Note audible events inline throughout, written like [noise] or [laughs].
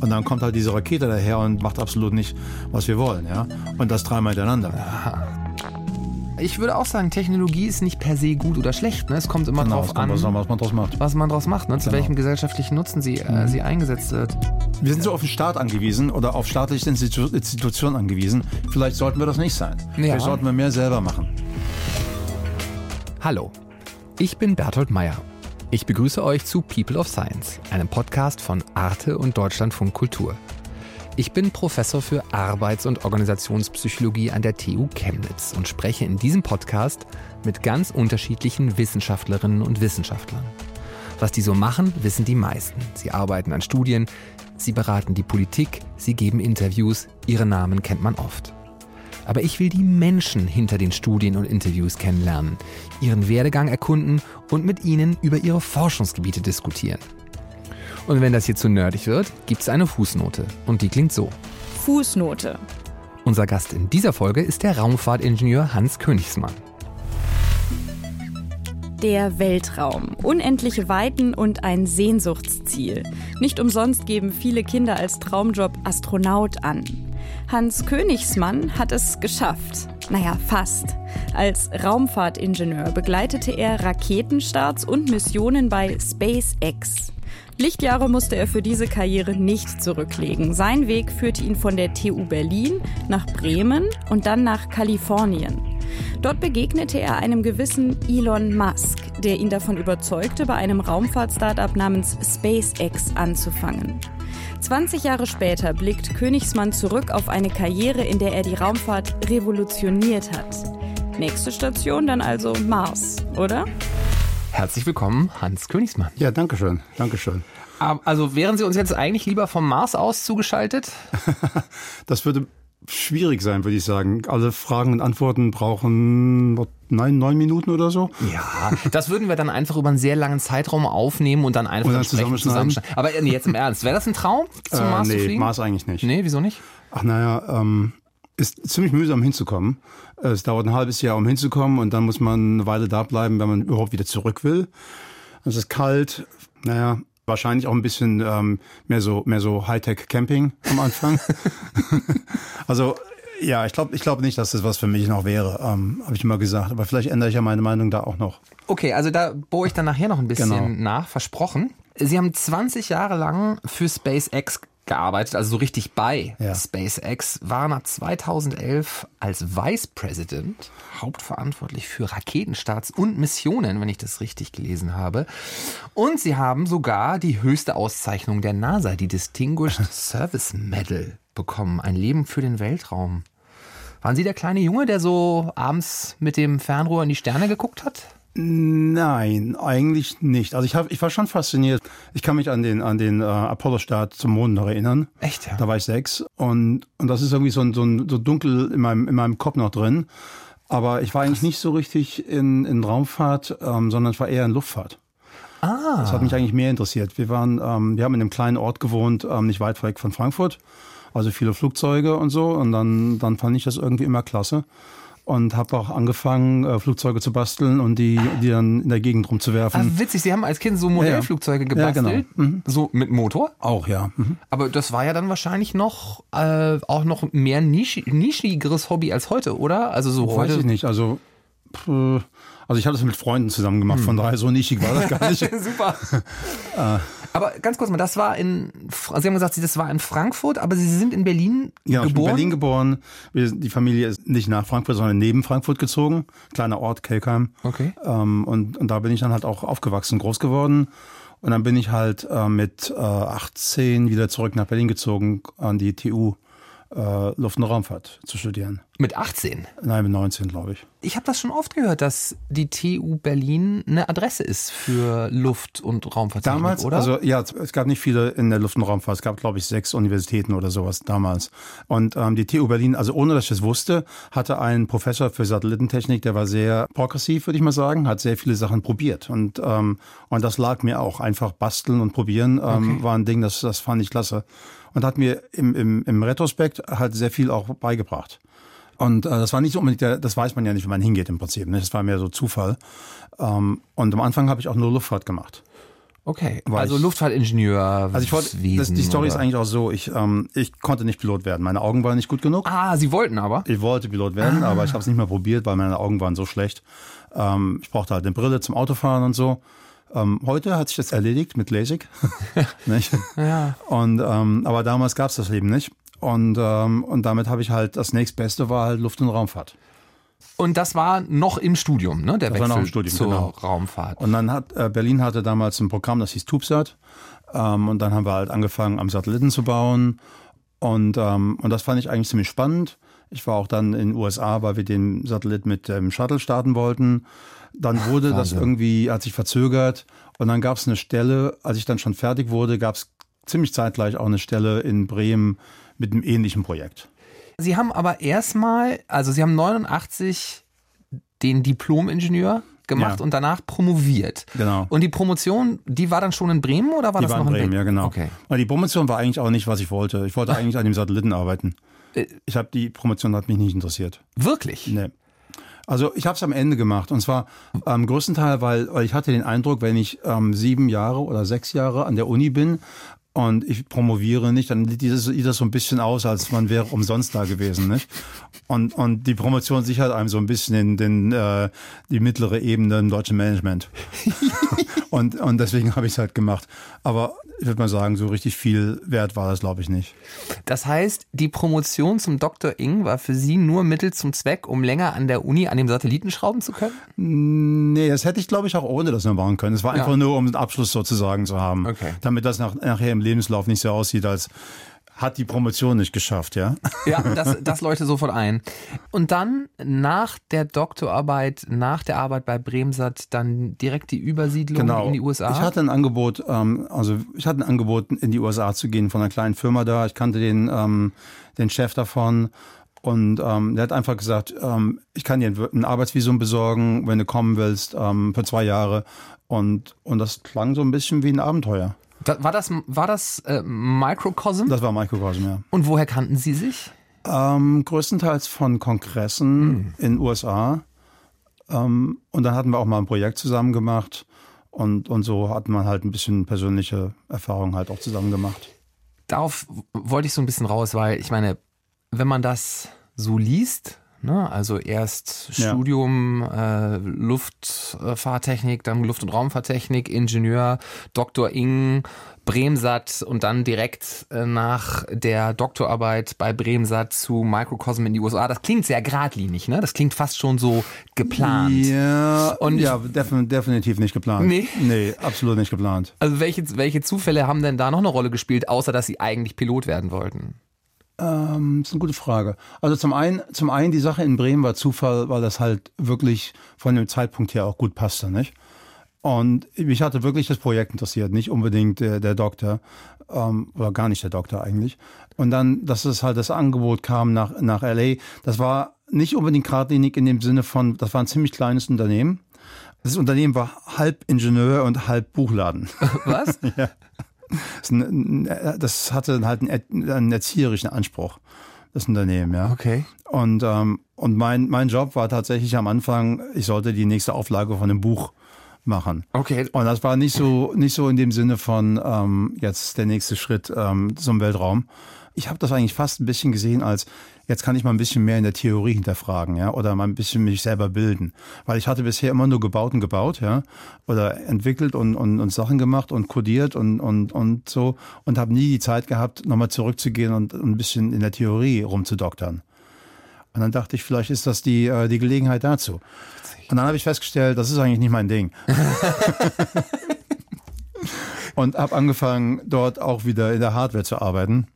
Und dann kommt halt diese Rakete daher und macht absolut nicht, was wir wollen, ja. Und das dreimal hintereinander. Ich würde auch sagen, Technologie ist nicht per se gut oder schlecht. Ne? Es kommt immer Genau, drauf kommt an, was was man draus macht. was man daraus macht, ne? zu Genau. welchem gesellschaftlichen Nutzen sie, Mhm. äh, sie eingesetzt wird. Wir sind so auf den Staat angewiesen oder auf staatliche Institu Institutionen angewiesen. Vielleicht sollten wir das nicht sein. Ja. Vielleicht sollten wir mehr selber machen. Hallo, ich bin Berthold Meyer. Ich begrüße euch zu People of Science, einem Podcast von Arte und Deutschlandfunk Kultur. Ich bin Professor für Arbeits- und Organisationspsychologie an der TU Chemnitz und spreche in diesem Podcast mit ganz unterschiedlichen Wissenschaftlerinnen und Wissenschaftlern. Was die so machen, wissen die meisten. Sie arbeiten an Studien, sie beraten die Politik, sie geben Interviews, ihre Namen kennt man oft. Aber ich will die Menschen hinter den Studien und Interviews kennenlernen, ihren Werdegang erkunden und mit ihnen über ihre Forschungsgebiete diskutieren. Und wenn das hier zu nerdig wird, gibt es eine Fußnote. Und die klingt so. Fußnote. Unser Gast in dieser Folge ist der Raumfahrtingenieur Hans Königsmann. Der Weltraum. Unendliche Weiten und ein Sehnsuchtsziel. Nicht umsonst geben viele Kinder als Traumjob Astronaut an. Hans Königsmann hat es geschafft. Naja, fast. Als Raumfahrtingenieur begleitete er Raketenstarts und Missionen bei SpaceX. Lichtjahre musste er für diese Karriere nicht zurücklegen. Sein Weg führte ihn von der TU Berlin nach Bremen und dann nach Kalifornien. Dort begegnete er einem gewissen Elon Musk, der ihn davon überzeugte, bei einem Raumfahrt-Startup namens SpaceX anzufangen. 20 Jahre später blickt Königsmann zurück auf eine Karriere, in der er die Raumfahrt revolutioniert hat. Nächste Station dann also Mars, oder? Herzlich willkommen, Hans Königsmann. Ja, danke schön. Danke schön. Ah, Also wären Sie uns jetzt eigentlich lieber vom Mars aus zugeschaltet? [laughs] Das würde schwierig sein, würde ich sagen. Alle Fragen und Antworten brauchen nein, neun Minuten oder so. Ja, das würden wir dann einfach über einen sehr langen Zeitraum aufnehmen und dann einfach Und dann entsprechend zusammenschneiden? Aber äh, nee, jetzt im Ernst, wäre das ein Traum, zum Äh, Mars nee, zu fliegen? Mars eigentlich nicht. Nee, wieso nicht? Ach naja, ähm, ist ziemlich mühsam hinzukommen. Es dauert ein halbes Jahr, um hinzukommen und dann muss man eine Weile da bleiben, wenn man überhaupt wieder zurück will. Es ist kalt, naja, wahrscheinlich auch ein bisschen ähm, mehr so mehr so Hightech-Camping am Anfang. [laughs] also ja, ich glaube ich glaube nicht, dass das was für mich noch wäre, ähm, habe ich immer gesagt. Aber vielleicht ändere ich ja meine Meinung da auch noch. Okay, also da bohre ich dann nachher noch ein bisschen Genau. nach, versprochen. Sie haben 20 Jahre lang für SpaceX gearbeitet, also so richtig bei Ja. SpaceX, waren nach 2011 als Vice President hauptverantwortlich für Raketenstarts und Missionen, wenn ich das richtig gelesen habe. Und sie haben sogar die höchste Auszeichnung der NASA, die Distinguished [laughs] Service Medal, bekommen. Ein Leben für den Weltraum. Waren Sie der kleine Junge, der so abends mit dem Fernrohr in die Sterne geguckt hat? Nein, eigentlich nicht. Also ich, hab, ich war schon fasziniert. Ich kann mich an den, an den äh, Apollo-Start zum Mond noch erinnern. Echt, ja? Da war ich sechs. Und, und das ist irgendwie so, ein- so, ein- so dunkel in meinem, in meinem Kopf noch drin. Aber ich war eigentlich nicht so richtig in, in Raumfahrt, ähm, sondern ich war eher in Luftfahrt. Ah. Das hat mich eigentlich mehr interessiert. Wir waren, ähm, wir haben in einem kleinen Ort gewohnt, ähm, nicht weit weg von Frankfurt. Also viele Flugzeuge und so. Und dann, dann fand ich das irgendwie immer klasse. Und habe auch angefangen, äh, Flugzeuge zu basteln und die, die dann in der Gegend Ah, rumzuwerfen. witzig, Sie haben als Kind so Modellflugzeuge Ja, gebastelt, genau. Mhm. so mit Motor. Auch, ja. Mhm. Aber das war ja dann wahrscheinlich noch äh, auch noch mehr nisch nischigeres Hobby als heute, oder? Also so Weiß heute. ich nicht. Also, pff, also ich habe das mit Freunden zusammen gemacht, Hm. von daher so nischig war das gar nicht. [laughs] Super. [laughs] aber ganz kurz mal, das war in, Sie haben gesagt, das war in Frankfurt, aber Sie sind in Berlin Ja, ich bin in geboren. Berlin geboren. Die Familie ist nicht nach Frankfurt, sondern neben Frankfurt gezogen. Kleiner Ort, Kelkheim. Okay. Ähm, und, und da bin ich dann halt auch aufgewachsen, groß geworden. Und dann bin ich halt äh, mit äh, 18 wieder zurück nach Berlin gezogen an die TU äh, Luft- und Raumfahrt zu studieren. Mit 18. Nein, mit 19, glaube ich. Ich habe das schon oft gehört, dass die TU Berlin eine Adresse ist für Luft- und Raumfahrttechnik, Damals, oder? also ja, es gab nicht viele in der Luft- und Raumfahrt. Es gab, glaube ich, sechs Universitäten oder sowas damals. Und ähm, die TU Berlin, also ohne dass ich es wusste, hatte einen Professor für Satellitentechnik, der war sehr progressiv, würde ich mal sagen, hat sehr viele Sachen probiert. Und, ähm, und das lag mir auch. Einfach basteln und probieren ähm, war ein Ding, das, das fand ich klasse. Und hat mir im, im, im Retrospekt halt sehr viel auch beigebracht. Und äh, das war nicht so unbedingt, der, das weiß man ja nicht, wenn man hingeht im Prinzip. Ne? Das war mehr so Zufall. Ähm, und am Anfang habe ich auch nur Luftfahrt gemacht. Okay, also ich- Luftfahrtingenieur. Also ich wollte, das, die Story ist eigentlich auch so, ich, ähm, ich konnte nicht Pilot werden. Meine Augen waren nicht gut genug. Ah, Sie wollten aber. Ich wollte Pilot werden, aber ich habe es nicht mehr probiert, weil meine Augen waren so schlecht. Ähm, ich brauchte halt eine Brille zum Autofahren und so. Ähm, heute hat sich das erledigt mit LASIK. [laughs] [laughs] nicht? Ja. Und, ähm, aber damals gab es das Leben nicht. Und, ähm, und damit habe ich halt, das nächstbeste war halt Luft- und Raumfahrt. Und das war noch im Studium, ne? Der Das war Wechsel noch im Studium, zur genau. Raumfahrt. Und dann hat äh, Berlin hatte damals ein Programm, das hieß TubeSat. Ähm, und dann haben wir halt angefangen, am Satelliten zu bauen. Und, ähm, und das fand ich eigentlich ziemlich spannend. Ich war auch dann in den USA, weil wir den Satellit mit dem Shuttle starten wollten. Dann wurde das Wahnsinn. irgendwie, hat sich verzögert. Und dann gab es eine Stelle, als ich dann schon fertig wurde, gab es ziemlich zeitgleich auch eine Stelle in Bremen mit einem ähnlichen Projekt. Sie haben aber erstmal, also Sie haben 89 den Diplom-Ingenieur gemacht Ja. und danach promoviert. Genau. Und die Promotion, die war dann schon in Bremen oder war Die das war noch in Bremen, Bremen? ja genau. Okay. Weil die Promotion war eigentlich auch nicht, was ich wollte. Ich wollte [laughs] eigentlich an dem Satelliten arbeiten. Äh. Ich habe die Promotion hat mich nicht interessiert. Wirklich? Nee. Also ich habe es am Ende gemacht und zwar am größten Teil, weil, ich hatte den Eindruck, wenn ich ähm, sieben Jahre oder sechs Jahre an der Uni bin und ich promoviere nicht, dann sieht das, sieht das so ein bisschen aus, als man wäre umsonst da gewesen, nicht? Und, und die Promotion sichert einem so ein bisschen in den, äh, die mittlere Ebene im deutschen Management. [laughs] und, und deswegen habe ich es halt gemacht. Aber ich würde mal sagen, so richtig viel wert war das, glaube ich, nicht. Das heißt, die Promotion zum Dr. Ing war für Sie nur Mittel zum Zweck, um länger an der Uni an dem Satelliten schrauben zu können? Nee, das hätte ich, glaube ich, auch ohne das nur machen können. Es war Ja. einfach nur, um einen Abschluss sozusagen zu haben. Okay. Damit das nach, nachher im Lebenslauf nicht so aussieht, als hat die Promotion nicht geschafft, ja? [laughs] Ja, das, das leuchtet sofort ein. Und dann nach der Doktorarbeit, nach der Arbeit bei Bremsat, dann direkt die Übersiedlung in die USA? Genau. Ich hatte ein Angebot, ähm, also ich hatte ein Angebot, in die USA zu gehen von einer kleinen Firma da. Ich kannte den, ähm, den Chef davon. Und ähm, der hat einfach gesagt, ähm, ich kann dir ein, ein Arbeitsvisum besorgen, wenn du kommen willst, ähm, für zwei Jahre. Und, und das klang so ein bisschen wie ein Abenteuer. Da- war das, war das äh, Microcosm? Das war Microcosm, ja. Und woher kannten Sie sich? Ähm, größtenteils von Kongressen in den USA. Ähm, und dann hatten wir auch mal ein Projekt zusammen gemacht. Und, und so hat man halt ein bisschen persönliche Erfahrungen halt auch zusammen gemacht. Darauf wollte ich so ein bisschen raus, weil ich meine, wenn man das so liest, ne, also erst Ja. Studium äh, Luftfahrtechnik, dann Luft- und Raumfahrttechnik, Ingenieur, Dr. Ing, Bremsat und dann direkt äh, nach der Doktorarbeit bei Bremsat zu Microcosm in die USA. Das klingt sehr geradlinig, ne? Das klingt fast schon so geplant. Ja, Und ja, defin definitiv nicht geplant. Nee? Nee, absolut nicht geplant. Also welche, welche Zufälle haben denn da noch eine Rolle gespielt, außer dass Sie eigentlich Pilot werden wollten? Ähm, das ist eine gute Frage. Also zum einen, zum einen die Sache in Bremen war Zufall, weil das halt wirklich von dem Zeitpunkt her auch gut passte, nicht? Und mich hatte wirklich das Projekt interessiert, nicht unbedingt der, der Doktor, ähm, oder gar nicht der Doktor eigentlich. Und dann, dass es halt das Angebot kam nach, nach LA, das war nicht unbedingt geradlinig in dem Sinne von, das war ein ziemlich kleines Unternehmen. Das Unternehmen war halb Ingenieur und halb Buchladen. [laughs] Was? Ein- das hatte halt einen, einen erzieherischen Anspruch, das Unternehmen, ja. Okay. Und, ähm, und mein, mein Job war tatsächlich am Anfang, ich sollte die nächste Auflage von einem Buch machen. Okay. Und das war nicht so, nicht so in dem Sinne von ähm, jetzt der nächste Schritt ähm, zum Weltraum. Ich habe das eigentlich fast ein bisschen gesehen als, jetzt kann ich mal ein bisschen mehr in der Theorie hinterfragen, ja, oder mal ein bisschen mich selber bilden. Weil ich hatte bisher immer nur gebaut und gebaut, ja, oder entwickelt und, und, und Sachen gemacht und codiert und, und, und so und habe nie die Zeit gehabt, nochmal zurückzugehen und ein bisschen in der Theorie rumzudoktern. Und dann dachte ich, vielleicht ist das die, äh, die Gelegenheit dazu. Und dann habe ich festgestellt, das ist eigentlich nicht mein Ding. [laughs] und habe angefangen, dort auch wieder in der Hardware zu arbeiten.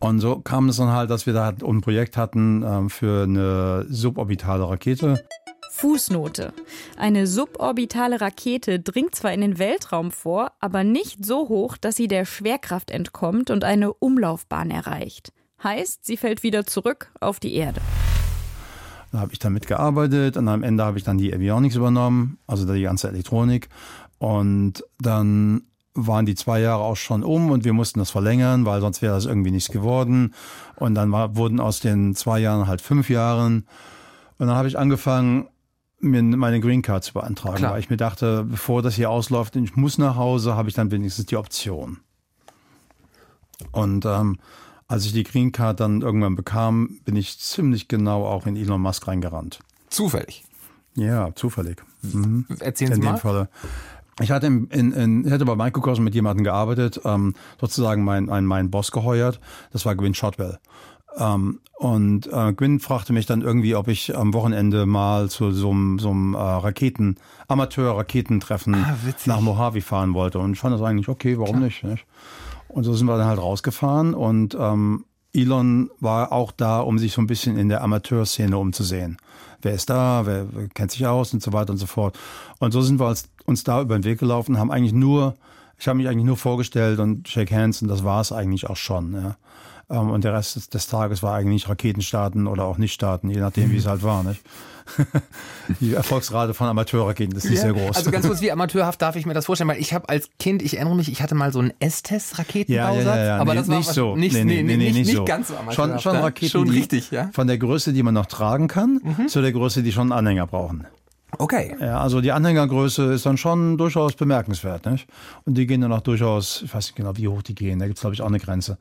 Und so kam es dann halt, dass wir da halt ein Projekt hatten ähm, für eine suborbitale Rakete. Fußnote. Eine suborbitale Rakete dringt zwar in den Weltraum vor, aber nicht so hoch, dass sie der Schwerkraft entkommt und eine Umlaufbahn erreicht. Heißt, sie fällt wieder zurück auf die Erde. Da habe ich dann mitgearbeitet und am Ende habe ich dann die Avionics übernommen, also die ganze Elektronik. Und dann waren die zwei Jahre auch schon um und wir mussten das verlängern, weil sonst wäre das irgendwie nichts geworden. Und dann war, wurden aus den zwei Jahren halt fünf Jahren. Und dann habe ich angefangen, mir meine Green Card zu beantragen, Klar. weil ich mir dachte, bevor das hier ausläuft, ich muss nach Hause, habe ich dann wenigstens die Option. Und ähm, als ich die Green Card dann irgendwann bekam, bin ich ziemlich genau auch in Elon Musk reingerannt. Zufällig. Ja, zufällig. Mhm. Erzählen Sie in dem mal. Falle. Ich hatte, in, in, ich hatte bei Microcosm mit jemandem gearbeitet, ähm, sozusagen mein, ein, mein Boss geheuert. Das war Gwyn Shotwell. Ähm, und äh, Gwyn fragte mich dann irgendwie, ob ich am Wochenende mal zu so einem, so einem äh, Raketen, Amateur-Raketentreffen Ah, nach Mojave fahren wollte. Und ich fand das eigentlich okay, warum nicht, nicht? Und so sind wir dann halt rausgefahren und ähm, Elon war auch da, um sich so ein bisschen in der Amateurszene umzusehen. Wer ist da, wer, wer kennt sich aus und so weiter und so fort. Und so sind wir uns, uns da über den Weg gelaufen, haben eigentlich nur, ich habe mich eigentlich nur vorgestellt und shake hands und das war es eigentlich auch schon. Ja. Ähm, Und der Rest des, des Tages war eigentlich Raketen starten oder auch nicht starten, je nachdem, wie es halt war. Nicht? [laughs] Die Erfolgsrate von Amateurraketen ist nicht sehr groß. Also ganz kurz, wie amateurhaft darf ich mir das vorstellen? Weil ich habe als Kind, ich erinnere mich, ich hatte mal so einen S-Test-Raketenbausatz, aber nee, das war nicht so. nicht, nee, nee, nee, nicht, nicht, nicht so. ganz so amateurhaft. Schon, schon ja? Raketen, Schon richtig, ja? Mhm. Von der Größe, die man noch tragen kann, zu der Größe, die schon Anhänger brauchen. Okay. Ja, also die Anhängergröße ist dann schon durchaus bemerkenswert. Nicht? Und die gehen dann auch durchaus, ich weiß nicht genau, wie hoch die gehen, da gibt's glaube ich, auch eine Grenze.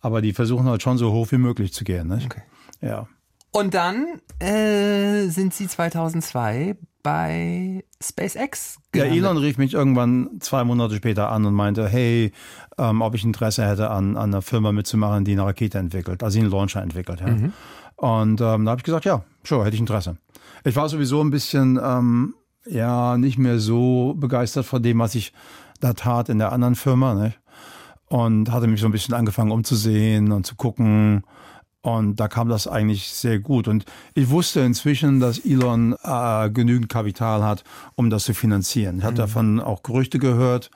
Aber die versuchen halt schon so hoch wie möglich zu gehen. Nicht? Okay. Ja. Und dann äh, sind Sie 2002 bei SpaceX Ja, gelandet. Elon rief mich irgendwann zwei Monate später an und meinte, hey, ähm, ob ich Interesse hätte, an, an einer Firma mitzumachen, die eine Rakete entwickelt, also einen Launcher entwickelt. Ja. Und ähm, da habe ich gesagt, ja, sure, hätte ich Interesse. Ich war sowieso ein bisschen, ähm, ja, nicht mehr so begeistert von dem, was ich da tat in der anderen Firma. Nicht? Und hatte mich so ein bisschen angefangen umzusehen und zu gucken. Und da kam das eigentlich sehr gut. Und ich wusste inzwischen, dass Elon äh, genügend Kapital hat, um das zu finanzieren. Ich hatte davon auch Gerüchte gehört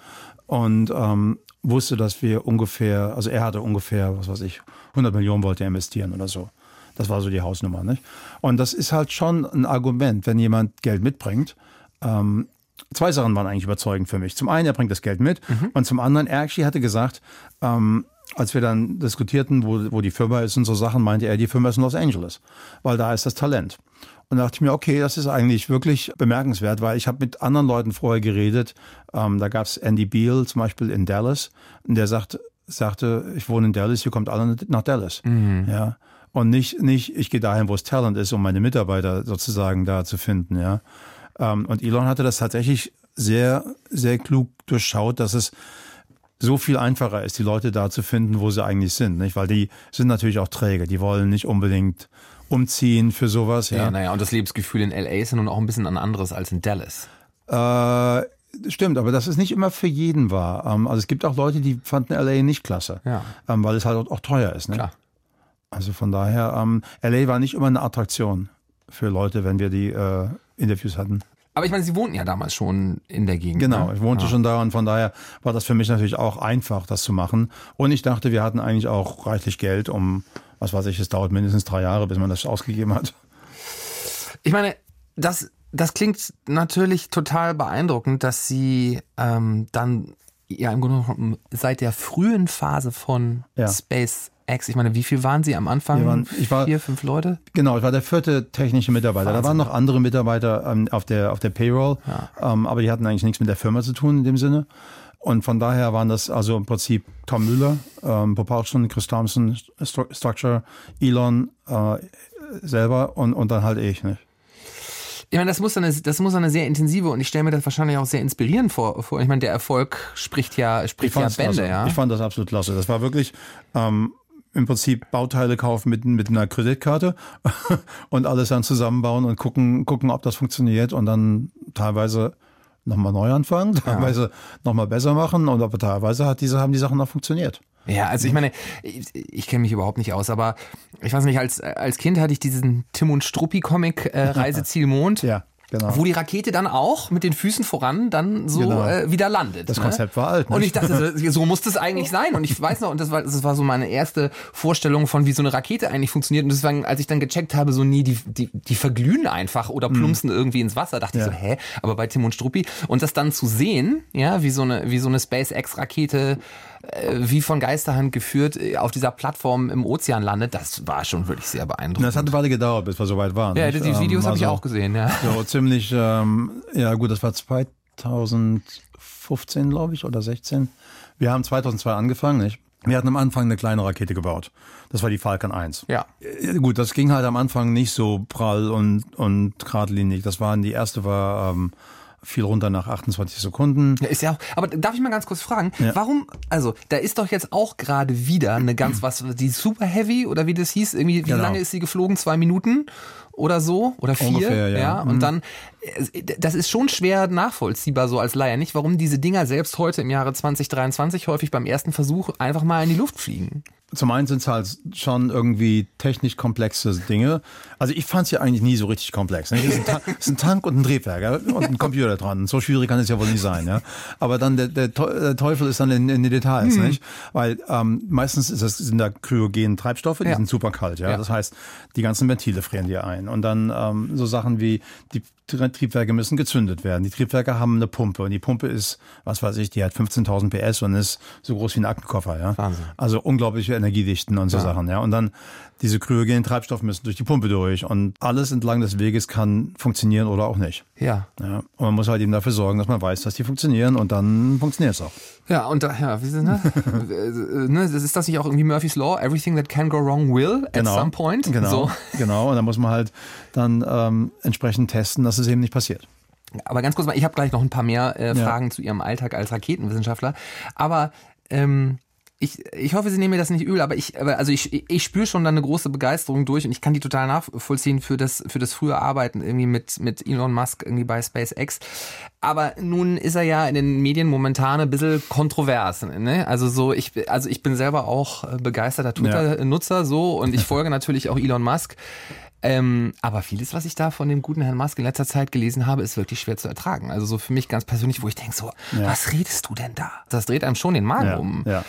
und ähm, wusste, dass wir ungefähr, also er hatte ungefähr, was weiß ich, 100 Millionen wollte er investieren oder so. Das war so die Hausnummer. Nicht? Und das ist halt schon ein Argument, wenn jemand Geld mitbringt. Ähm, zwei Sachen waren eigentlich überzeugend für mich. Zum einen, er bringt das Geld mit und zum anderen, er actually hatte gesagt, ähm, als wir dann diskutierten, wo, wo die Firma ist und so Sachen, meinte er, die Firma ist in Los Angeles, weil da ist das Talent. Und da dachte ich mir, okay, das ist eigentlich wirklich bemerkenswert, weil ich habe mit anderen Leuten vorher geredet. Ähm, da gab es Andy Beal zum Beispiel in Dallas, und der sagt, sagte, ich wohne in Dallas, hier kommt alle nach Dallas. Ja. Und nicht, nicht, ich gehe dahin, wo es Talent ist, um meine Mitarbeiter sozusagen da zu finden, ja. Ähm, und Elon hatte das tatsächlich sehr, sehr klug durchschaut, dass es so viel einfacher ist, die Leute da zu finden, wo sie eigentlich sind, nicht? Weil die sind natürlich auch träge, die wollen nicht unbedingt umziehen für sowas, Ja, ja. naja, und das Lebensgefühl in LA ist ja nun auch ein bisschen ein anderes als in Dallas. Äh, stimmt, aber das ist nicht immer für jeden wahr. Ähm, also es gibt auch Leute, die fanden LA nicht klasse, Ja. ähm, weil es halt auch, auch teuer ist, ne? Klar. Also von daher, ähm, LA war nicht immer eine Attraktion für Leute, wenn wir die äh, Interviews hatten. Aber ich meine, Sie wohnten ja damals schon in der Gegend. Genau, ne? ich wohnte ja. schon da und von daher war das für mich natürlich auch einfach, das zu machen. Und ich dachte, wir hatten eigentlich auch reichlich Geld, um, was weiß ich, es dauert mindestens drei Jahre, bis man das ausgegeben hat. Ich meine, das, das klingt natürlich total beeindruckend, dass Sie ähm, dann ja im Grunde genommen seit der frühen Phase von Ja. SpaceX, ich meine, wie viel waren Sie am Anfang? Waren- ich war- Vier, fünf Leute? Genau, ich war der vierte technische Mitarbeiter. Da waren noch andere Mitarbeiter ähm, auf, der, auf der Payroll, ähm, aber die hatten eigentlich nichts mit der Firma zu tun in dem Sinne. Und von daher waren das also im Prinzip Tom Müller, ähm, Propulsion, Chris Thompson, Stru- Structure, Elon äh, selber und, und dann halt ich. Nicht? Ich meine, das muss eine, das muss eine sehr intensive und ich stelle mir das wahrscheinlich auch sehr inspirierend vor. vor. Ich meine, der Erfolg spricht ja, spricht ja Bände, klasse. ja. Ich fand das absolut klasse. Das war wirklich ähm, im Prinzip Bauteile kaufen mit, mit einer Kreditkarte [laughs] und alles dann zusammenbauen und gucken, gucken, ob das funktioniert und dann teilweise nochmal neu anfangen, teilweise nochmal besser machen und aber teilweise hat diese, haben die Sachen noch funktioniert. Ja, also ich meine, ich, ich kenne mich überhaupt nicht aus, aber ich weiß nicht, als, als Kind hatte ich diesen Tim und Struppi-Comic äh, [laughs] Reiseziel Mond. Ja, genau. Wo die Rakete dann auch mit den Füßen voran dann so Genau. äh, wieder landet. Das ne? Konzept war alt, ne? Und ich dachte, so- muss das eigentlich sein. Und ich weiß noch, und das war, das war so meine erste Vorstellung von, wie so eine Rakete eigentlich funktioniert. Und deswegen, als ich dann gecheckt habe, so, nee, die, die, die verglühen einfach oder plumpsen irgendwie ins Wasser, dachte ich Mhm. Ja. so, hä? Aber bei Tim und Struppi. Und das dann zu sehen, ja, wie so eine, wie so eine SpaceX-Rakete wie von Geisterhand geführt äh, auf dieser Plattform im Ozean landet, das war schon wirklich sehr beeindruckend. Das hat eine Weile gedauert, bis wir so weit waren. Ja, nicht? die Videos Ähm, habe ich also auch gesehen, ja. [laughs] So ziemlich, ähm, ja gut, das war 2015, glaube ich, oder 16. Wir haben 2002 angefangen, nicht? Wir hatten am Anfang eine kleine Rakete gebaut. Das war die Falcon 1. Ja. Äh, Gut, das ging halt am Anfang nicht so prall und, und geradlinig. Das waren, die erste war ähm, viel runter nach 28 Sekunden. Ja, ist ja auch, aber darf ich mal ganz kurz fragen, Ja. warum, also da ist doch jetzt auch gerade wieder eine ganz was, die Super Heavy oder wie das hieß, irgendwie, wie Genau. lange ist sie geflogen? Zwei Minuten oder so? Oder vier? Ungefähr, ja. Und Mhm. dann, das ist schon schwer nachvollziehbar so als Laie, nicht? Warum diese Dinger selbst heute im Jahre 2023 häufig beim ersten Versuch einfach mal in die Luft fliegen? Zum einen sind es halt schon irgendwie technisch komplexe Dinge. Also ich fand es ja eigentlich nie so richtig komplex. Ne? Es ist ein, Ta es ist ein Tank und ein Triebwerk ja? und ein Computer dran. So schwierig kann es ja wohl nicht sein. Ja? Aber dann der, der, Teu- der Teufel ist dann in, in den Details, Mhm. nicht? Weil ähm, meistens ist das, sind da kryogene Treibstoffe, die Ja. sind super kalt. Ja? Das heißt, die ganzen Ventile frieren dir ein. Und dann ähm, so Sachen wie die Triebwerke müssen gezündet werden. Die Triebwerke haben eine Pumpe und die Pumpe ist, was weiß ich, die hat 15.000 PS und ist so groß wie ein Aktenkoffer. Ja? Wahnsinn. Also unglaubliche Energiedichten und so Sachen, ja. Und dann diese kryogenen Treibstoffe müssen durch die Pumpe durch und alles entlang des Weges kann funktionieren oder auch nicht. Ja. Ja. Und man muss halt eben dafür sorgen, dass man weiß, dass die funktionieren und dann funktioniert es auch. Ja, und da, ja, ne? [laughs] Ne? Ist das nicht auch irgendwie Murphy's Law? Everything that can go wrong will at some point? Genau. So. Genau. Und dann muss man halt dann ähm, entsprechend testen, dass es eben nicht passiert. Aber ganz kurz mal, ich habe gleich noch ein paar mehr äh, Ja. Fragen zu Ihrem Alltag als Raketenwissenschaftler. Aber ähm, ich, ich hoffe, Sie nehmen mir das nicht übel, aber ich, also ich, ich spüre schon da eine große Begeisterung durch und ich kann die total nachvollziehen für das, für das frühe Arbeiten irgendwie mit, mit Elon Musk irgendwie bei SpaceX. Aber nun ist er ja in den Medien momentan ein bisschen kontrovers. Ne? Also so, ich, also ich bin selber auch äh, begeisterter Twitter-Nutzer so und ich folge natürlich auch Elon Musk. Ähm, aber vieles, was ich da von dem guten Herrn Musk in letzter Zeit gelesen habe, ist wirklich schwer zu ertragen. Also so für mich ganz persönlich, wo ich denke so, Ja. was redest du denn da? Das dreht einem schon den Magen Ja, um. ja.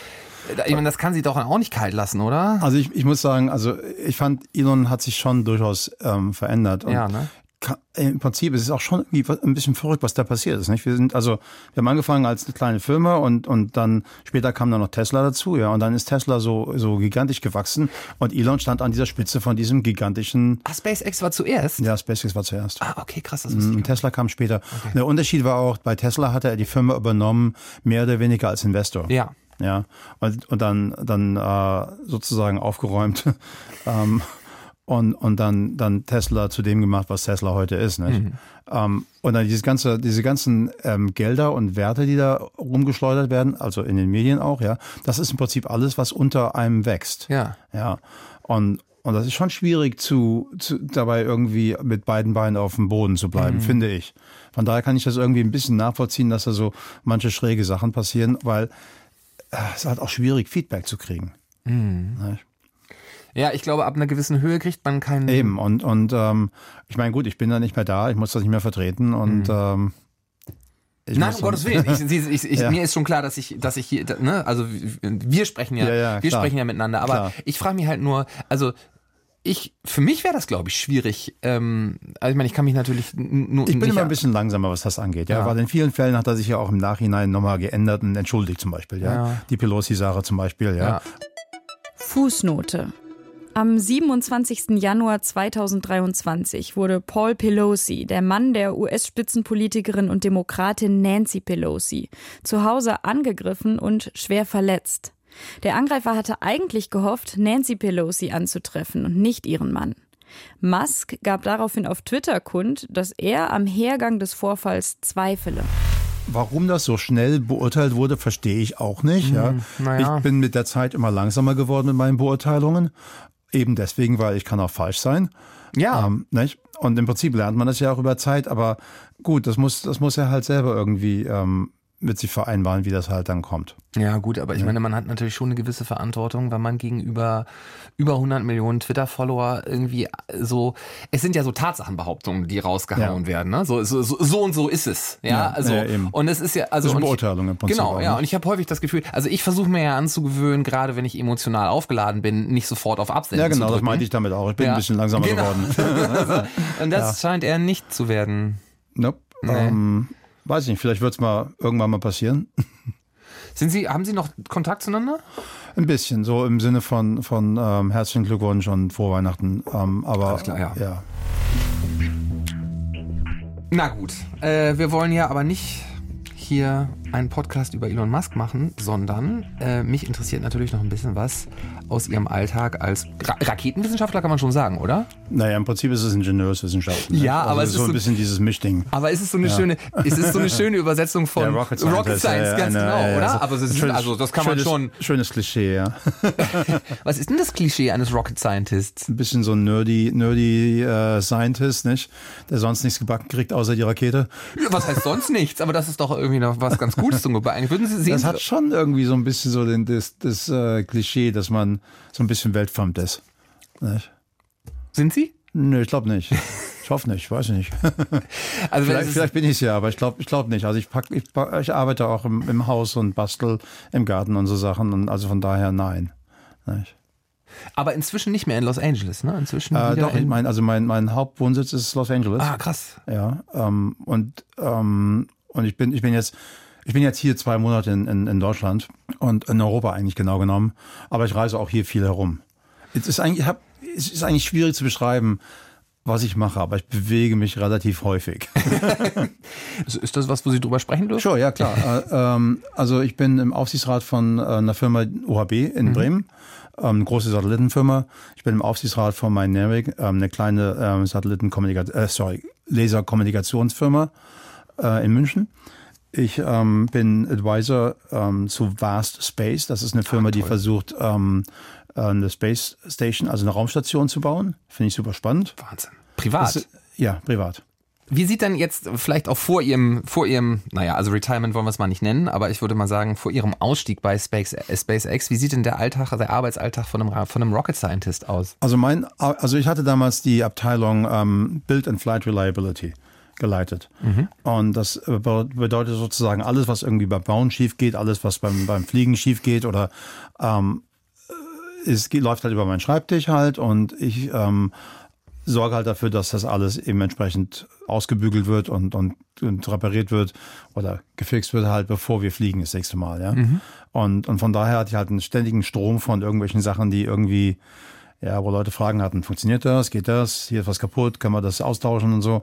Ich meine, das kann sie doch auch nicht kalt lassen, oder? Also ich, ich muss sagen, also ich fand, Elon hat sich schon durchaus ähm, verändert. Und Ja, ne? Ka- Im Prinzip ist es auch schon irgendwie ein bisschen verrückt, was da passiert ist. Nicht? Wir sind also, wir haben angefangen als eine kleine Firma und und dann später kam dann noch Tesla dazu, ja, und dann ist Tesla so so gigantisch gewachsen und Elon stand an dieser Spitze von diesem gigantischen, Ah, SpaceX war zuerst? ja, SpaceX war zuerst. Ah, okay, krass, das wusste ich Und Tesla kam später. Der Unterschied war auch, bei Tesla hatte er die Firma übernommen, mehr oder weniger als Investor. Ja. Ja, und, und dann, dann äh, sozusagen aufgeräumt [laughs] ähm, und, und dann, dann Tesla zu dem gemacht, was Tesla heute ist. Nicht? Mhm. Ähm, und dann dieses ganze, diese ganzen ähm, Gelder und Werte, die da rumgeschleudert werden, also in den Medien auch, ja, das ist im Prinzip alles, was unter einem wächst. Ja. Ja. Und, und das ist schon schwierig zu, zu dabei irgendwie mit beiden Beinen auf dem Boden zu Mhm. bleiben, finde ich. Von daher kann ich das irgendwie ein bisschen nachvollziehen, dass da so manche schräge Sachen passieren, weil äh, es ist halt auch schwierig, Feedback zu kriegen. Mhm. Ja, ich glaube, ab einer gewissen Höhe kriegt man keinen. Eben. Und, und ähm, ich meine, gut, ich bin da nicht mehr da, ich muss das nicht mehr vertreten und ähm, ich Mhm. Nein, muss um Gottes Willen. Ich, [laughs] ich, ich, Ja. Mir ist schon klar, dass ich, dass ich hier, ne, also wir sprechen ja, Ja, ja, wir klar. sprechen ja miteinander. Aber Klar. ich frage mich halt nur, also ich, für mich wäre das, glaube ich, schwierig. Ähm, also ich meine, ich kann mich natürlich nur. Ich bin immer ein bisschen langsamer, was das angeht. Ja, Ja. weil in vielen Fällen hat er sich ja auch im Nachhinein nochmal geändert und entschuldigt zum Beispiel. Ja, Ja. die Pelosi-Sache zum Beispiel. Ja. Ja. Fußnote. Am 27. Januar 2023 wurde Paul Pelosi, der Mann der US-Spitzenpolitikerin und Demokratin Nancy Pelosi, zu Hause angegriffen und schwer verletzt. Der Angreifer hatte eigentlich gehofft, Nancy Pelosi anzutreffen und nicht ihren Mann. Musk gab daraufhin auf Twitter kund, dass er am Hergang des Vorfalls zweifele. Warum das so schnell beurteilt wurde, verstehe ich auch nicht. Ja. naja. Ich bin mit der Zeit immer langsamer geworden mit meinen Beurteilungen. Eben deswegen, weil ich kann auch falsch sein. Ja. Ähm, nicht? Und im Prinzip lernt man das ja auch über Zeit, aber gut, das muss, das muss er halt selber irgendwie ähm, mit sich vereinbaren, wie das halt dann kommt. Ja, gut, aber ich meine, man hat natürlich schon eine gewisse Verantwortung, wenn man gegenüber über 100 Millionen Twitter-Follower irgendwie so, es sind ja so Tatsachenbehauptungen, die rausgehauen Ja. werden, ne? So, so, so, und so ist es, ja, Ja, also, ja, eben. und es ist ja, also, Das ist eine und ich- Beurteilung im Prinzip Genau, auch, ja, ne? und ich habe häufig das Gefühl, also ich versuche mir ja anzugewöhnen, gerade wenn ich emotional aufgeladen bin, nicht sofort auf Absenden Ja, genau, zu das meinte ich damit auch. Ich bin Ja. ein bisschen langsamer Genau. geworden. [laughs] Und das scheint er nicht zu werden. nope. Nee. ähm, weiß ich nicht, vielleicht wird es mal irgendwann mal passieren. [laughs] Sind Sie, haben Sie noch Kontakt zueinander? Ein bisschen, so im Sinne von, von ähm, herzlichen Glückwunsch und frohe Weihnachten. Ähm, aber Alles klar, ja. ja. Na gut, äh, wir wollen ja aber nicht hier einen Podcast über Elon Musk machen, sondern äh, mich interessiert natürlich noch ein bisschen was aus Ihrem Alltag als Ra Raketenwissenschaftler, kann man schon sagen, oder? Naja, im Prinzip ist es Ingenieurswissenschaft. Ne? Ja, aber es so ist ein so- bisschen dieses Mischding. Aber ist es so eine schöne, ist es so eine schöne [laughs] Übersetzung von Ja, Rocket Scientist, Science, ja, ganz ja, genau, ja, ja. oder? So- Aber es ist, schönes- also das kann man schönes, schon. Schönes Klischee, ja. [laughs] Was ist denn das Klischee eines Rocket Scientists? Ein bisschen so ein nerdy, nerdy äh, Scientist, nicht? Der sonst nichts gebacken kriegt, außer die Rakete. Was heißt sonst nichts? Aber das ist doch irgendwie noch was [laughs] ganz Gutes zum Gebacken. Würden Sie sehen? Das hat schon irgendwie so ein bisschen so den, das, das äh, Klischee, dass man so ein bisschen weltfremd ist. Nicht? sind Sie? Nö, ich glaube nicht. Ich hoffe nicht, weiß ich nicht. [laughs] Also wenn Vielleicht, vielleicht bin ich es ja, aber ich glaube ich glaub nicht. Also ich, pack, ich, pack, ich arbeite auch im, im Haus und bastel im Garten und so Sachen. Und also von daher nein. Nicht? aber inzwischen nicht mehr in Los Angeles, ne? Inzwischen Äh, doch, ich in, meine, also mein, mein Hauptwohnsitz ist Los Angeles. Ah, krass. Ja, ähm, und, ähm, und ich bin, ich bin jetzt, ich bin jetzt hier zwei Monate in, in, in Deutschland und in Europa eigentlich genau genommen, aber ich reise auch hier viel herum. Es ist eigentlich, ich hab, es ist eigentlich schwierig zu beschreiben, was ich mache, aber ich bewege mich relativ häufig. Ist, [laughs] ist das was, wo Sie drüber sprechen dürfen? Sure, ja klar. [laughs] äh, ähm, also ich bin im Aufsichtsrat von äh, einer Firma OHB in Bremen, ähm, eine große Satellitenfirma. Ich bin im Aufsichtsrat von Mynaric, ähm, eine kleine ähm, Satellitenkommunikation, äh, sorry, Laserkommunikationsfirma äh, in München. Ich ähm, bin Advisor ähm, zu Vast Space. Das ist eine Firma, die versucht, ähm, äh, eine Space Station, also eine Raumstation zu bauen. Finde ich super spannend. Wahnsinn. Privat. Das, ja, privat. Wie sieht dann jetzt vielleicht auch vor Ihrem, vor Ihrem, naja, also Retirement wollen wir es mal nicht nennen, aber ich würde mal sagen, vor Ihrem Ausstieg bei Space, äh, SpaceX, wie sieht denn der Alltag, der Arbeitsalltag von einem, von einem Rocket Scientist aus? Also mein, also ich hatte damals die Abteilung ähm, Build and Flight Reliability geleitet. Und das äh, be- bedeutet sozusagen alles, was irgendwie beim Bauen schief geht, alles, was beim, beim Fliegen schief geht oder ähm, es geht, läuft halt über meinen Schreibtisch halt und ich ähm, sorge halt dafür, dass das alles eben entsprechend ausgebügelt wird und, und, und repariert wird oder gefixt wird halt, bevor wir fliegen das nächste Mal. Ja? Und, und von daher hatte ich halt einen ständigen Strom von irgendwelchen Sachen, die irgendwie, ja, wo Leute Fragen hatten, funktioniert das, geht das, hier ist was kaputt, können wir das austauschen und so.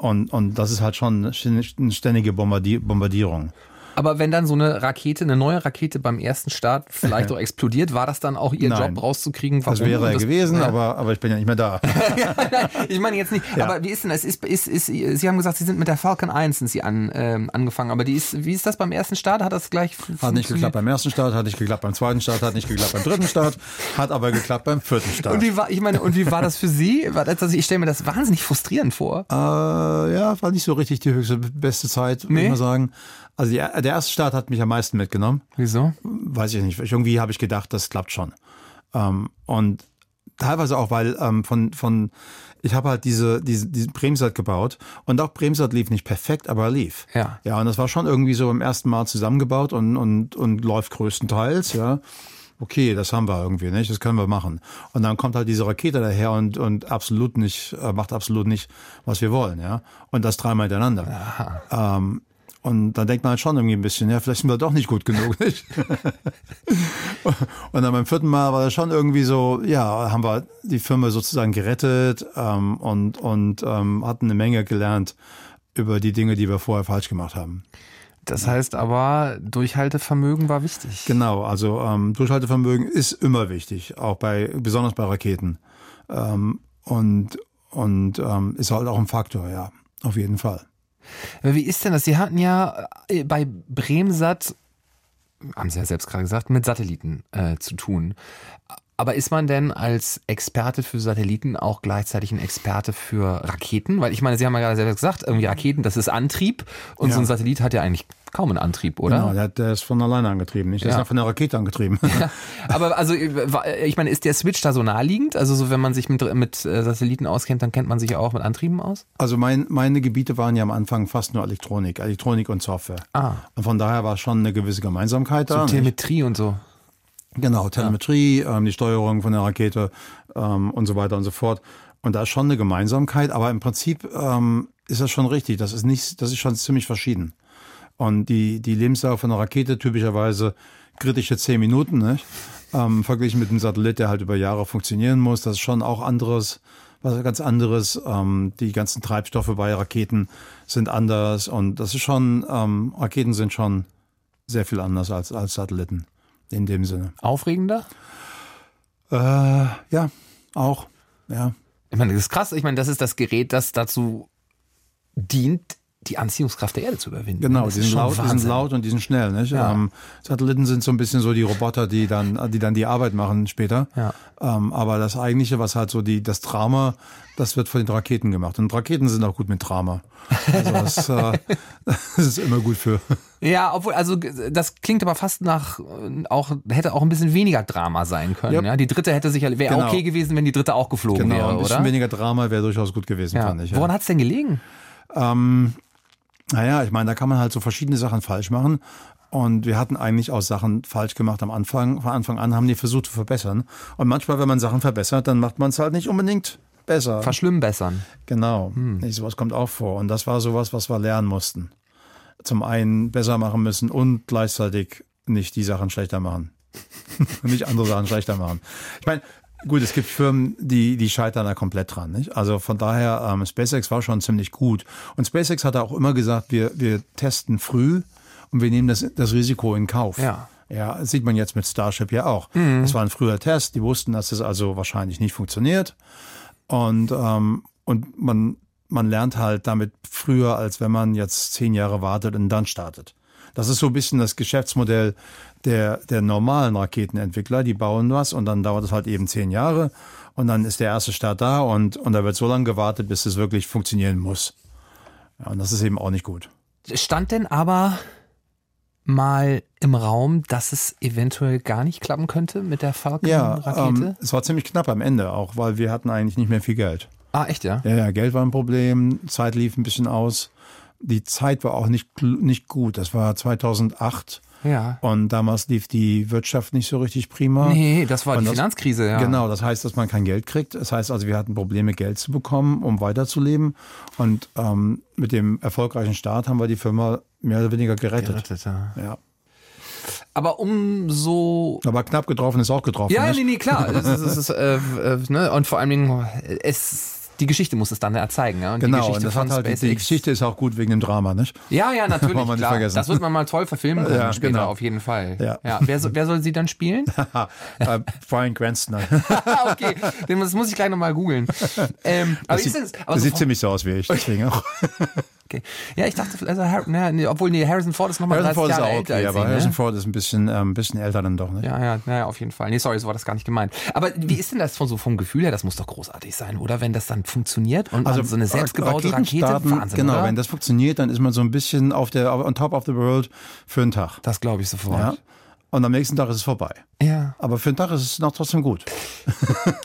Und, und das ist halt schon eine ständige Bombardi Bombardierung. Aber wenn dann so eine Rakete, eine neue Rakete beim ersten Start vielleicht [laughs] auch explodiert, war das dann auch Ihr Nein. Job rauszukriegen? Warum? Das wäre er Und gewesen, ja. aber, aber ich bin ja nicht mehr da. [laughs] Ich meine jetzt nicht, aber wie ist denn das? Ist, ist, ist, Sie haben gesagt, Sie sind mit der Falcon 1 sind Sie an, ähm, angefangen, aber die ist, wie ist das beim ersten Start? Hat das gleich Hat nicht geklappt beim ersten Start, hat nicht geklappt beim zweiten Start, hat nicht geklappt beim dritten Start, hat aber geklappt beim vierten Start. Und wie war, ich meine, und wie war das für Sie? Das, also ich stelle mir das wahnsinnig frustrierend vor. Äh, ja, war nicht so richtig die höchste, beste Zeit, würde Nee? ich mal sagen. Also die, der erste Start hat mich am meisten mitgenommen. Wieso? Weiß ich nicht. Irgendwie habe ich gedacht, das klappt schon. Ähm, und teilweise auch, weil ähm, von, von ich habe halt diese, diese, diesen Bremsat gebaut und auch Bremsat lief nicht perfekt, aber er lief. Ja. Ja, und das war schon irgendwie so beim ersten Mal zusammengebaut und, und, und läuft größtenteils, ja. Okay, das haben wir irgendwie nicht, das können wir machen. Und dann kommt halt diese Rakete daher und, und absolut nicht, äh, macht absolut nicht, was wir wollen, ja. Und das dreimal hintereinander. Ähm, und dann denkt man halt schon irgendwie ein bisschen, ja, vielleicht sind wir doch nicht gut genug. Nicht? [laughs] und dann beim vierten Mal war das schon irgendwie so, ja, haben wir die Firma sozusagen gerettet ähm, und, und ähm, hatten eine Menge gelernt über die Dinge, die wir vorher falsch gemacht haben. Das heißt aber, Durchhaltevermögen war wichtig. Genau, also ähm, Durchhaltevermögen ist immer wichtig, auch bei besonders bei Raketen. Ähm, und und ähm, ist halt auch ein Faktor, ja, auf jeden Fall. Wie ist denn das? Sie hatten ja äh, bei Bremsat, haben Sie ja selbst gerade gesagt, mit Satelliten äh, zu tun. Aber ist man denn als Experte für Satelliten auch gleichzeitig ein Experte für Raketen? Weil ich meine, Sie haben ja gerade selbst gesagt, irgendwie Raketen, das ist Antrieb. Und Ja. so ein Satellit hat ja eigentlich kaum einen Antrieb, oder? Genau, der, der ist von alleine angetrieben, nicht? Der Ja. ist von der Rakete angetrieben. [laughs] Aber also, äh, ich meine, ist der Switch da so naheliegend? Also so, wenn man sich mit, mit äh, Satelliten auskennt, dann kennt man sich ja auch mit Antrieben aus? Also mein, meine Gebiete waren ja am Anfang fast nur Elektronik, Elektronik und Software. Ah. Und von daher war schon eine gewisse Gemeinsamkeit da. nicht? Telemetrie und so. Genau, Telemetrie, ähm, die Steuerung von der Rakete ähm, und so weiter und so fort. Und da ist schon eine Gemeinsamkeit, aber im Prinzip ähm, ist das schon richtig. Das ist nicht, das ist schon ziemlich verschieden. Und die, die Lebensdauer von einer Rakete typischerweise kritische zehn Minuten, nicht? Ähm, verglichen mit einem Satellit, der halt über Jahre funktionieren muss. Das ist schon auch anderes, was ganz anderes. Ähm, die ganzen Treibstoffe bei Raketen sind anders und das ist schon, ähm, Raketen sind schon sehr viel anders als, als Satelliten in dem Sinne. Aufregender? Äh, ja, auch, ja. Ich meine, das ist krass. Ich meine, das ist das Gerät, das dazu dient, die Anziehungskraft der Erde zu überwinden. Genau, die sind, laut, die sind laut und die sind schnell. Nicht? Ja. Ähm, Satelliten sind so ein bisschen so die Roboter, die dann, die dann die Arbeit machen später. Ja. Ähm, aber das eigentliche, was halt so die, das Drama, das wird von den Raketen gemacht. Und Raketen sind auch gut mit Drama. Also das, äh, [laughs] das ist immer gut für. Ja, obwohl, also das klingt aber fast nach auch hätte auch ein bisschen weniger Drama sein können. Ja. Ja, die dritte hätte sicher wäre Genau. okay gewesen, wenn die dritte auch geflogen Genau, wäre, ein bisschen oder? weniger Drama wäre durchaus gut gewesen, ja. fand ich. Ja. Woran hat's denn gelegen? Ähm, naja, ich meine, da kann man halt so verschiedene Sachen falsch machen. Und wir hatten eigentlich auch Sachen falsch gemacht am Anfang. Von Anfang an haben die versucht zu verbessern. Und manchmal, wenn man Sachen verbessert, dann macht man es halt nicht unbedingt besser. Verschlimmbessern. Genau. Nee, sowas kommt auch vor. Und das war sowas, was wir lernen mussten. Zum einen besser machen müssen und gleichzeitig nicht die Sachen schlechter machen. [laughs] nicht andere Sachen schlechter machen. Ich meine, gut, es gibt Firmen, die, die scheitern da komplett dran. Nicht? Also von daher, ähm, SpaceX war schon ziemlich gut. Und SpaceX hat auch immer gesagt, wir, wir testen früh und wir nehmen das, das Risiko in Kauf. Ja. Ja, das sieht man jetzt mit Starship ja auch. Das war ein früher Test. Die wussten, dass es also wahrscheinlich nicht funktioniert. Und, ähm, und man, man lernt halt damit früher, als wenn man jetzt zehn Jahre wartet und dann startet. Das ist so ein bisschen das Geschäftsmodell der, der normalen Raketenentwickler. Die bauen was und dann dauert es halt eben zehn Jahre und dann ist der erste Start da und, und da wird so lange gewartet, bis es wirklich funktionieren muss. Ja, und das ist eben auch nicht gut. Stand denn aber mal im Raum, dass es eventuell gar nicht klappen könnte mit der Ja, Falcon-Rakete? ähm, es war ziemlich knapp am Ende auch, weil wir hatten eigentlich nicht mehr viel Geld. ah, echt, ja? Ja, ja, Geld war ein Problem, Zeit lief ein bisschen aus. Die Zeit war auch nicht, nicht gut. Das war 2008 Ja. und damals lief die Wirtschaft nicht so richtig prima. Nee, das war Und die das- Finanzkrise, ja. Genau, das heißt, dass man kein Geld kriegt. Das heißt also, wir hatten Probleme, Geld zu bekommen, um weiterzuleben. Und ähm, mit dem erfolgreichen Start haben wir die Firma mehr oder weniger gerettet. Gerettet, ja. Ja. Aber umso Aber knapp getroffen ist auch getroffen. Ja, nicht? nee, nee, klar. [laughs] es ist, es ist, äh, äh, ne? Und vor allen Dingen, es, die Geschichte muss es dann ja zeigen. Ja? Und die Genau, Geschichte und das von hat halt, die, die SpaceX- Geschichte ist auch gut wegen dem Drama, nicht? Ja, ja, [laughs] natürlich. Nicht klar. vergessen. Das wird man mal toll verfilmen [laughs] können Ja, später, genau. auf jeden Fall. Ja. Wer, soll, wer soll sie dann spielen? [laughs] äh, Brian Cranston. Okay, das muss ich gleich nochmal googeln. Ähm, aber Das sieht, das, aber so sieht ziemlich so aus wie ich, deswegen auch. Okay. Ja, ich dachte, also, na, nee, obwohl, nee, Harrison Ford ist nochmal 30 Harrison Ford ist Jahre auch älter okay, als aber sie, Harrison ne? Ford ist ein bisschen, ähm, ein bisschen älter dann doch, ne? Ja, ja, ja, auf jeden Fall. Nee, sorry, so war das gar nicht gemeint. Aber wie ist denn das von so vom Gefühl her? Das muss doch großartig sein, oder? Wenn das dann funktioniert und man so eine selbstgebaute Raketen Rakete, Wahnsinn, Genau, oder? wenn das funktioniert, dann ist man so ein bisschen auf der, on top of the world für einen Tag. das glaube ich sofort. Ja. Und am nächsten Tag ist es vorbei. ja. Aber für einen Tag ist es noch trotzdem gut. [laughs]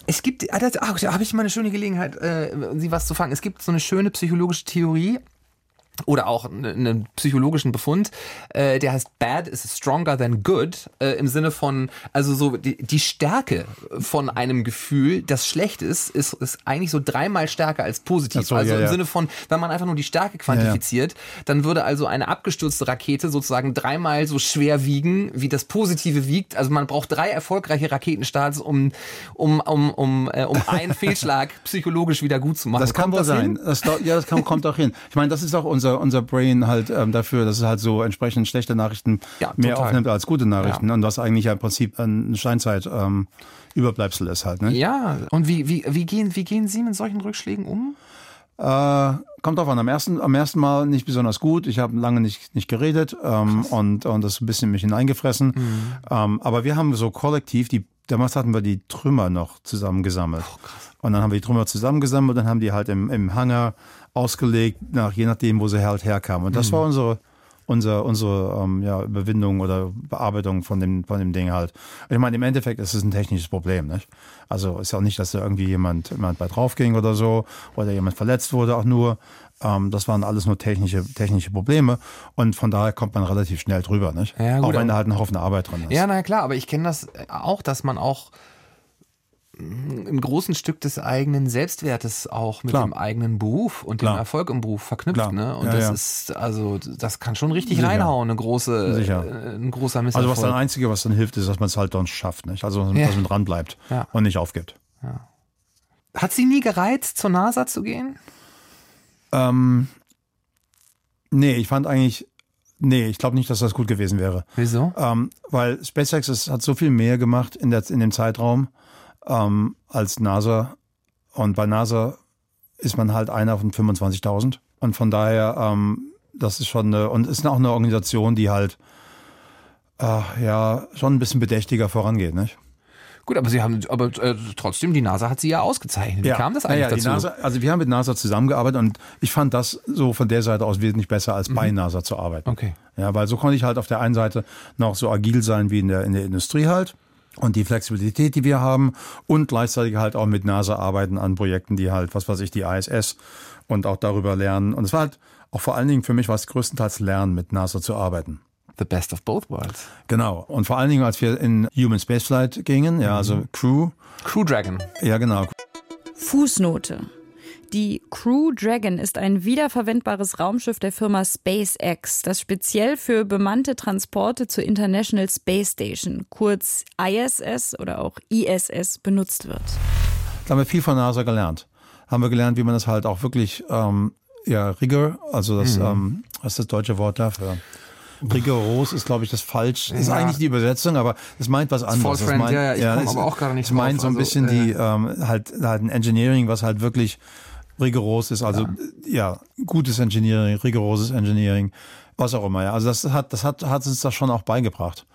Es gibt, ah, ah, da habe ich mal eine schöne Gelegenheit, äh, Sie was zu fangen. Es gibt so eine schöne psychologische Theorie oder auch ne- einen psychologischen Befund, äh, der heißt Bad is stronger than good, äh, im Sinne von, also so die, die Stärke von einem Gefühl, das schlecht ist, ist, ist eigentlich so dreimal stärker als positiv. So, also ja, im ja. Sinne von, wenn man einfach nur die Stärke quantifiziert, dann würde also eine abgestürzte Rakete sozusagen dreimal so schwer wiegen, wie das Positive wiegt. Also man braucht drei erfolgreiche Raketenstarts, um, um, um, um, äh, um einen [laughs] Fehlschlag psychologisch wieder gut zu machen. Das kann Kommt wohl das sein. Das, ja, das kann, kommt auch hin. Ich meine, das ist auch unser, unser Brain halt ähm, dafür, dass es halt so entsprechend schlechte Nachrichten Ja, mehr aufnimmt als gute Nachrichten. Und was eigentlich ja im Prinzip ein Steinzeit ähm, Überbleibsel ist halt. Ne? Ja, und wie, wie, wie, gehen, wie gehen Sie mit solchen Rückschlägen um? Äh, kommt drauf an. Am ersten, am ersten Mal nicht besonders gut. Ich habe lange nicht, nicht geredet ähm, und, und das ein bisschen mich hineingefressen. Ähm, aber wir haben so kollektiv, die, damals hatten wir die Trümmer noch zusammengesammelt. und dann haben wir die Trümmer zusammengesammelt und dann haben die halt im, im Hangar ausgelegt, nach, je nachdem, wo sie halt herkamen. Und das war unsere, unser, unsere ähm, ja, Überwindung oder Bearbeitung von dem, von dem Ding halt. Ich meine, im Endeffekt ist es ein technisches Problem. Nicht? Also ist ja auch nicht, dass da irgendwie jemand, jemand bei drauf ging oder so oder jemand verletzt wurde auch nur. Ähm, das waren alles nur technische, technische Probleme und von daher kommt man relativ schnell drüber. Nicht? Ja, gut, auch wenn da halt ein Haufen Arbeit drin ist. Ja, na klar, aber ich kenne das auch, dass man auch ein großen Stück des eigenen Selbstwertes auch mit Klar. dem eigenen Beruf und Klar. dem Erfolg im Beruf verknüpft. Klar. Ne? Und Ja, das ja. ist, also das kann schon richtig Sicher. reinhauen, eine große, äh, ein großer Misserfolg. Also was dann Einzige, was dann hilft, ist, dass man es halt dann schafft, nicht? Also Ja. dass man dran bleibt und nicht aufgibt. Hat sie nie gereizt, zur NASA zu gehen? Ähm, nee, ich fand eigentlich, nee, ich glaube nicht, dass das gut gewesen wäre. Wieso? Ähm, weil SpaceX ist, hat so viel mehr gemacht in, der, in dem Zeitraum ähm, als NASA. Und bei NASA ist man halt einer von 25.000. Und von daher, ähm, das ist schon eine, und ist auch eine Organisation, die halt äh, ja schon ein bisschen bedächtiger vorangeht, nicht? Gut, aber sie haben, aber äh, trotzdem, die NASA hat sie ja ausgezeichnet. Wie kam das eigentlich ja, ja, dazu? NASA, also wir haben mit NASA zusammengearbeitet und ich fand das so von der Seite aus wesentlich besser, als bei NASA zu arbeiten. Mhm. Okay. Ja, weil so konnte ich halt auf der einen Seite noch so agil sein wie in der, in der Industrie halt und die Flexibilität, die wir haben und gleichzeitig halt auch mit NASA arbeiten an Projekten, die halt, was weiß ich, die ISS und auch darüber lernen. Und es war halt auch vor allen Dingen für mich was größtenteils Lernen, mit NASA zu arbeiten. The best of both worlds. Genau. Und vor allen Dingen, als wir in Human Spaceflight gingen, ja, also Crew, Crew Dragon. ja genau, Fußnote. Die Crew Dragon ist ein wiederverwendbares Raumschiff der Firma SpaceX, das speziell für bemannte Transporte zur International Space Station, kurz ISS oder auch ISS, benutzt wird. Da haben wir viel von NASA gelernt. Haben wir gelernt, wie man das halt auch wirklich, ähm, ja, rigor, also das, ähm, was ist das deutsche Wort dafür? Rigoros ist, glaube ich, das falsch. Ist Ja. eigentlich die Übersetzung, aber es meint was anderes. friend, meint, ja, ja, ich komm es- aber auch gerade nicht Es meint drauf. so ein Also, bisschen äh, die, ähm, halt, halt ein Engineering, was halt wirklich rigoros ist. Also, ja, gutes Engineering, rigoroses Engineering, was auch immer, ja. Also das hat, das hat, hat uns das schon auch beigebracht.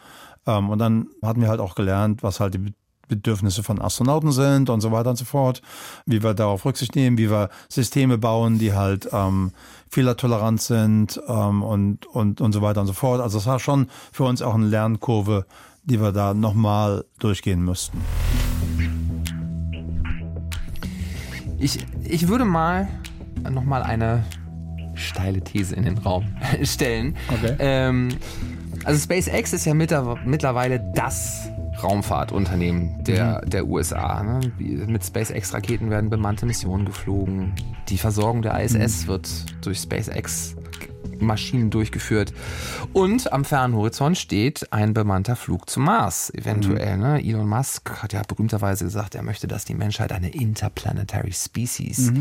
Ähm, und dann hatten wir halt auch gelernt, was halt die Bedürfnisse von Astronauten sind und so weiter und so fort, wie wir darauf Rücksicht nehmen, wie wir Systeme bauen, die halt ähm, fehlertolerant sind ähm, und, und, und so weiter und so fort. Also es war schon für uns auch eine Lernkurve, die wir da nochmal durchgehen müssten. Ich, ich würde mal nochmal eine steile These in den Raum [laughs] stellen. Okay. Ähm, also SpaceX ist ja mittlerweile das Raumfahrtunternehmen der, der USA. Ne? Mit SpaceX-Raketen werden bemannte Missionen geflogen. Die Versorgung der ISS wird durch SpaceX Maschinen durchgeführt. Und am fernen Horizont steht ein bemannter Flug zum Mars, eventuell. Ne? Elon Musk hat ja berühmterweise gesagt, er möchte, dass die Menschheit eine interplanetary Species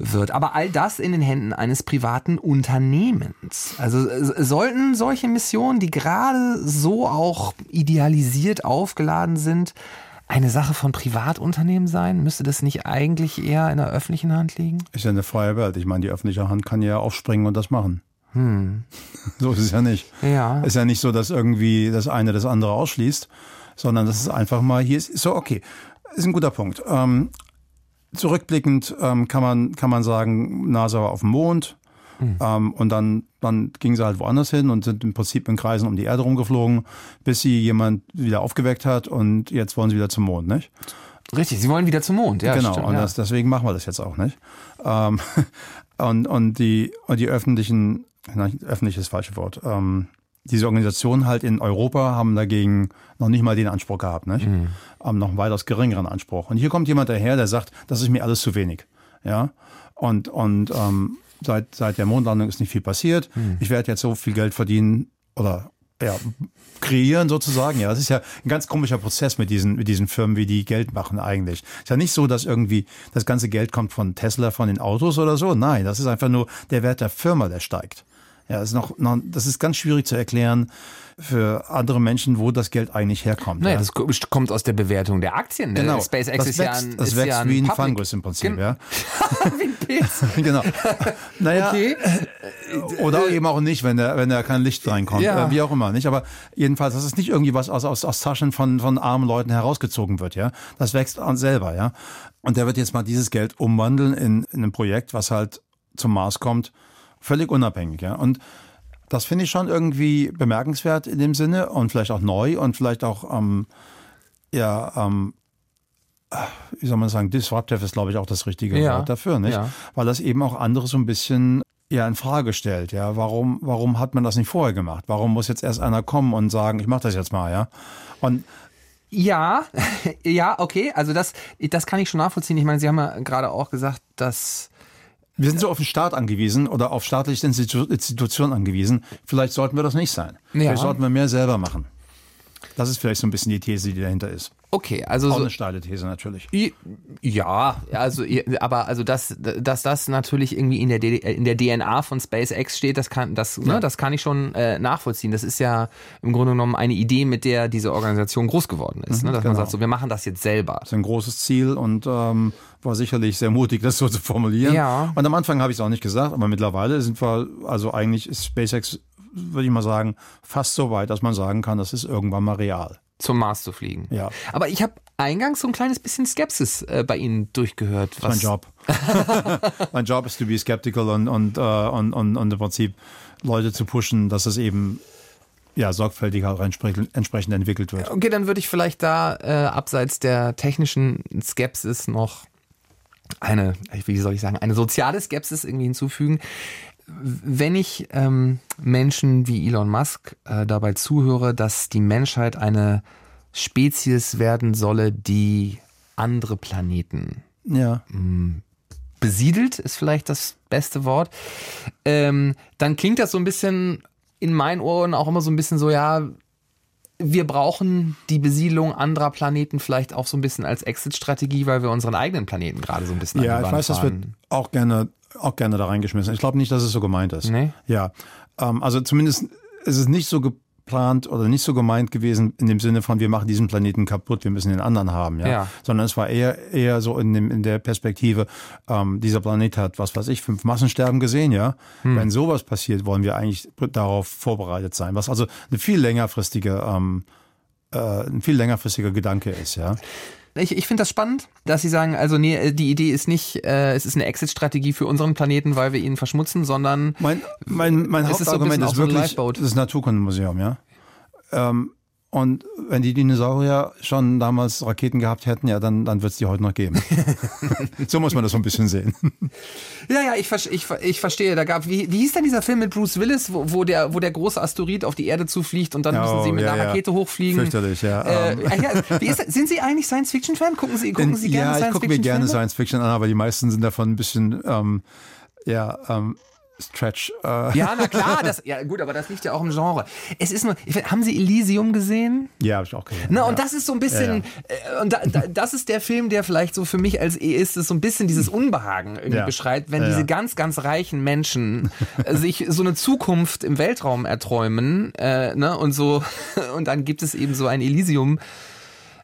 wird. Aber all das in den Händen eines privaten Unternehmens. Also äh, sollten solche Missionen, die gerade so auch idealisiert aufgeladen sind, eine Sache von Privatunternehmen sein? Müsste das nicht eigentlich eher in der öffentlichen Hand liegen? Ist ja eine freie Welt. Ich meine, die öffentliche Hand kann ja aufspringen und das machen. [laughs] So ist es ja nicht. Ja. Ist ja nicht so, dass irgendwie das eine das andere ausschließt, sondern das ist einfach mal hier ist so okay. Ist ein guter Punkt. Ähm, zurückblickend ähm, kann man kann man sagen, NASA war auf dem Mond ähm, und dann dann ging sie halt woanders hin und sind im Prinzip in Kreisen um die Erde rumgeflogen, bis sie jemand wieder aufgeweckt hat und jetzt wollen sie wieder zum Mond, nicht? Richtig, sie wollen wieder zum Mond. Ja, genau, stimmt, und ja. das, deswegen machen wir das jetzt auch nicht. Ähm, [laughs] und, und, die, und die öffentlichen, nein, öffentlich ist das falsche Wort, ähm, diese Organisationen halt in Europa haben dagegen noch nicht mal den Anspruch gehabt, nicht? Haben noch einen weitaus geringeren Anspruch. Und hier kommt jemand daher, der sagt, das ist mir alles zu wenig. Ja. Und, und ähm, seit, seit der Mondlandung ist nicht viel passiert. Ich werde jetzt so viel Geld verdienen oder ja, kreieren sozusagen. Ja, das ist ja ein ganz komischer Prozess mit diesen, mit diesen Firmen, wie die Geld machen eigentlich. Ist ja nicht so, dass irgendwie das ganze Geld kommt von Tesla, von den Autos oder so. Nein, das ist einfach nur der Wert der Firma, der steigt. Ja, das ist noch, noch das ist ganz schwierig zu erklären für andere Menschen, wo das Geld eigentlich herkommt. Naja, ja. das kommt aus der Bewertung der Aktien. ne? Genau. SpaceX das ist wächst, ja ein, das wächst ja ein wie ein Public- Fungus im Prinzip, Gen- ja. [laughs] wie ein Pilz. [laughs] genau. Naja, Okay. Oder eben auch nicht, wenn da, wenn da kein Licht reinkommt. Ja. Äh, wie auch immer, nicht? Aber jedenfalls, das ist nicht irgendwie was aus, aus, aus Taschen von, von armen Leuten herausgezogen wird, ja. Das wächst an selber, ja. Und der wird jetzt mal dieses Geld umwandeln in, in ein Projekt, was halt zum Mars kommt, völlig unabhängig, ja. Und das finde ich schon irgendwie bemerkenswert in dem Sinne und vielleicht auch neu und vielleicht auch, ähm, ja, ähm, wie soll man sagen, disruptive ist, glaube ich, auch das richtige Ja. Wort dafür, nicht? Ja. Weil das eben auch andere so ein bisschen ja in Frage stellt, ja. Warum, warum hat man das nicht vorher gemacht? Warum muss jetzt erst einer kommen und sagen, ich mache das jetzt mal, ja? Und Ja, [laughs] ja, okay. Also das, das kann ich schon nachvollziehen. Ich meine, Sie haben ja gerade auch gesagt, dass wir sind so auf den Staat angewiesen oder auf staatliche Institutionen angewiesen. Vielleicht sollten wir das nicht sein. Ja. Vielleicht sollten wir mehr selber machen. Das ist vielleicht so ein bisschen die These, die dahinter ist. Okay, also auch so, eine steile These natürlich. Ja, also aber also dass, dass das natürlich irgendwie in der in der DNA von SpaceX steht, das kann das ne, ja. ne, das kann ich schon äh, nachvollziehen. Das ist ja im Grunde genommen eine Idee, mit der diese Organisation groß geworden ist, mhm, ne, dass genau. man sagt, so wir machen das jetzt selber. Das ist ein großes Ziel und ähm, war sicherlich sehr mutig, das so zu formulieren. Ja. Und am Anfang habe ich es auch nicht gesagt, aber mittlerweile sind wir also eigentlich ist SpaceX würde ich mal sagen, fast so weit, dass man sagen kann, das ist irgendwann mal real. Zum Mars zu fliegen. Ja. Aber ich habe eingangs so ein kleines bisschen Skepsis äh, bei Ihnen durchgehört. Das ist mein Job. [laughs] mein Job ist to be skeptical und, und, uh, und, und, und im Prinzip Leute zu pushen, dass es eben ja, sorgfältiger entsprechend, entsprechend entwickelt wird. Okay, dann würde ich vielleicht da äh, abseits der technischen Skepsis noch eine, wie soll ich sagen, eine soziale Skepsis irgendwie hinzufügen wenn ich ähm, Menschen wie Elon Musk äh, dabei zuhöre, dass die Menschheit eine Spezies werden solle, die andere Planeten ja. hm, besiedelt, ist vielleicht das beste Wort, ähm, dann klingt das so ein bisschen in meinen Ohren auch immer so ein bisschen so, ja, wir brauchen die Besiedlung anderer Planeten vielleicht auch so ein bisschen als Exit-Strategie, weil wir unseren eigenen Planeten gerade so ein bisschen Ja, ich weiß, fahren. das wird auch gerne auch gerne da reingeschmissen. Ich glaube nicht, dass es so gemeint ist. Nee. Ja. Ähm, also zumindest ist es nicht so geplant oder nicht so gemeint gewesen in dem Sinne von, wir machen diesen Planeten kaputt, wir müssen den anderen haben, ja. ja. Sondern es war eher, eher so in, dem, in der Perspektive, ähm, dieser Planet hat, was weiß ich, fünf Massensterben gesehen, ja. Hm. Wenn sowas passiert, wollen wir eigentlich darauf vorbereitet sein. Was also eine viel längerfristige, ähm, äh, ein viel längerfristiger Gedanke ist, ja. Ich, ich finde das spannend, dass Sie sagen, also nee, die Idee ist nicht, äh, es ist eine Exit-Strategie für unseren Planeten, weil wir ihn verschmutzen, sondern mein, mein, mein Hauptargument ist, so ist wirklich das Naturkundemuseum, ja. Ähm, und wenn die Dinosaurier schon damals Raketen gehabt hätten, ja, dann, dann wird es die heute noch geben. [laughs] so muss man das so ein bisschen sehen. Ja, ja, ich, ich, ich verstehe. Da gab, wie, wie hieß denn dieser Film mit Bruce Willis, wo, wo, der, wo der große Asteroid auf die Erde zufliegt und dann oh, müssen sie mit ja, einer Rakete ja. hochfliegen? Fürchterlich, ja. Äh, ähm. ja ist, sind Sie eigentlich Science-Fiction-Fan? Gucken Sie, gucken Sie gerne Science-Fiction? Ja, ich gucke mir gerne Science-Fiction an, aber die meisten sind davon ein bisschen, ähm, ja, ähm, Stretch. Äh. Ja, na klar, das, ja gut, aber das liegt ja auch im Genre. Es ist nur, haben Sie Elysium gesehen? Ja, habe ich auch gesehen. Na, ja. und das ist so ein bisschen, ja, ja. Äh, und da, da, das ist der Film, der vielleicht so für mich als Eist so ein bisschen dieses Unbehagen irgendwie beschreibt, wenn diese ganz, ganz reichen Menschen äh, sich so eine Zukunft im Weltraum erträumen, äh, ne, und so, [laughs] und dann gibt es eben so ein Elysium,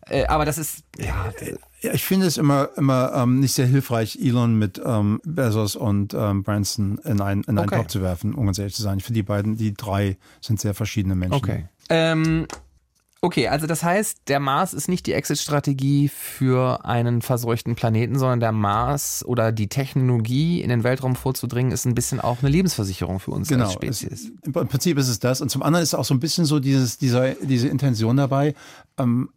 äh, aber das ist, ja. Ja, ich finde es immer, immer ähm, nicht sehr hilfreich, Elon mit ähm, Bezos und ähm, Branson in, ein, in einen okay. Topf zu werfen, um ganz ehrlich zu sein. Ich finde die beiden, die drei sind sehr verschiedene Menschen. Okay. Ähm, okay, also das heißt, der Mars ist nicht die Exit-Strategie für einen verseuchten Planeten, sondern der Mars oder die Technologie in den Weltraum vorzudringen, ist ein bisschen auch eine Lebensversicherung für uns genau, als Spezies. Es, Im Prinzip ist es das. Und zum anderen ist auch so ein bisschen so dieses, dieser, diese Intention dabei, ähm,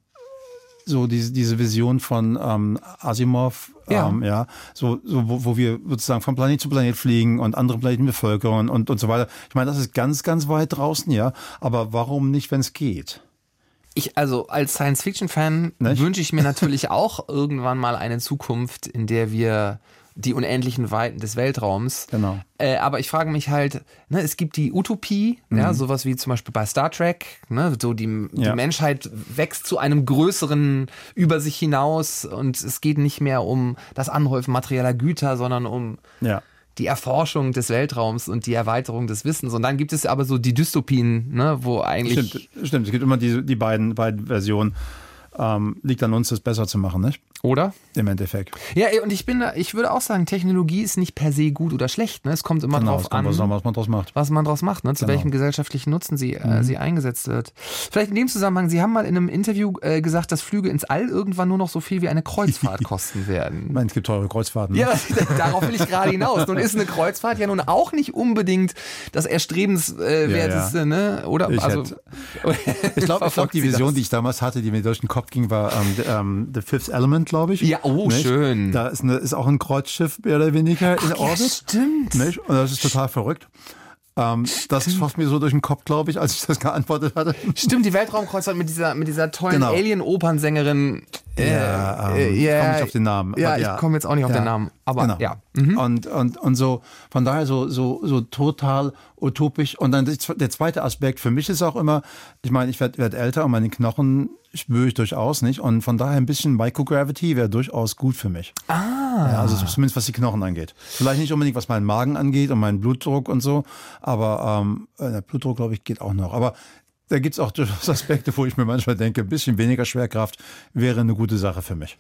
so diese, diese Vision von ähm, Asimov, ja, ähm, ja so, so wo, wo wir sozusagen von Planet zu Planet fliegen und andere Planeten bevölkern und, und so weiter. Ich meine, das ist ganz, ganz weit draußen, ja. Aber warum nicht, wenn es geht? Ich, also als Science-Fiction-Fan wünsche ich mir natürlich auch irgendwann mal eine Zukunft, in der wir die unendlichen Weiten des Weltraums. Genau. Äh, aber ich frage mich halt, ne, es gibt die Utopie, mhm. ja, sowas wie zum Beispiel bei Star Trek, ne, so die, die ja. Menschheit wächst zu einem größeren über sich hinaus und es geht nicht mehr um das Anhäufen materieller Güter, sondern um ja. die Erforschung des Weltraums und die Erweiterung des Wissens. Und dann gibt es aber so die Dystopien, ne, wo eigentlich. Stimmt, stimmt. es gibt immer die, die beiden, beiden Versionen. Ähm, liegt an uns, das besser zu machen, nicht? Oder? Im Endeffekt. Ja, und ich bin, ich würde auch sagen, Technologie ist nicht per se gut oder schlecht. Ne? Es kommt immer genau, drauf an, was, was man draus macht. Was man draus macht, ne? zu genau. welchem gesellschaftlichen Nutzen sie, äh, mhm. äh, sie eingesetzt wird. Vielleicht in dem Zusammenhang, Sie haben mal in einem Interview äh, gesagt, dass Flüge ins All irgendwann nur noch so viel wie eine Kreuzfahrt [laughs] kosten werden. Ich meine, es gibt teure Kreuzfahrten. Ne? Ja, [laughs] darauf will ich gerade hinaus. Nun ist eine Kreuzfahrt ja nun auch nicht unbedingt das erstrebenswerteste, ja, ja. ne? oder? Ich, also, ich glaube, glaub, [laughs] die Vision, die ich damals hatte, die mir durch den Kopf ging, war ähm, the, um, The Fifth Element, glaube ich. Ja, oh, nicht? schön. Da ist, eine, ist auch ein Kreuzschiff mehr oder weniger Ach, in Orbit. Ja, stimmt. Nicht? Und das ist total verrückt. Ähm, das schoss mir so durch den Kopf, glaube ich, als ich das geantwortet hatte. Stimmt, die Weltraumkreuzfahrt mit dieser, mit dieser tollen Genau. Alien-Opernsängerin. Äh, Ja, ähm, äh, ich ja, komme nicht auf den Namen. Ja, aber ich komme jetzt auch nicht auf den Namen. Aber genau. ja. Mhm. Und, und, und so, von daher so, so, so total utopisch. Und dann der zweite Aspekt für mich ist auch immer, ich meine, ich werde werd älter und meine Knochen spüre ich durchaus nicht. Und von daher ein bisschen Microgravity wäre durchaus gut für mich. Ah. Ja, also zumindest was die Knochen angeht. Vielleicht nicht unbedingt, was meinen Magen angeht und meinen Blutdruck und so. Aber ähm, der Blutdruck, glaube ich, geht auch noch. Aber da gibt's auch durchaus [laughs] Aspekte, wo ich mir manchmal denke, ein bisschen weniger Schwerkraft wäre eine gute Sache für mich.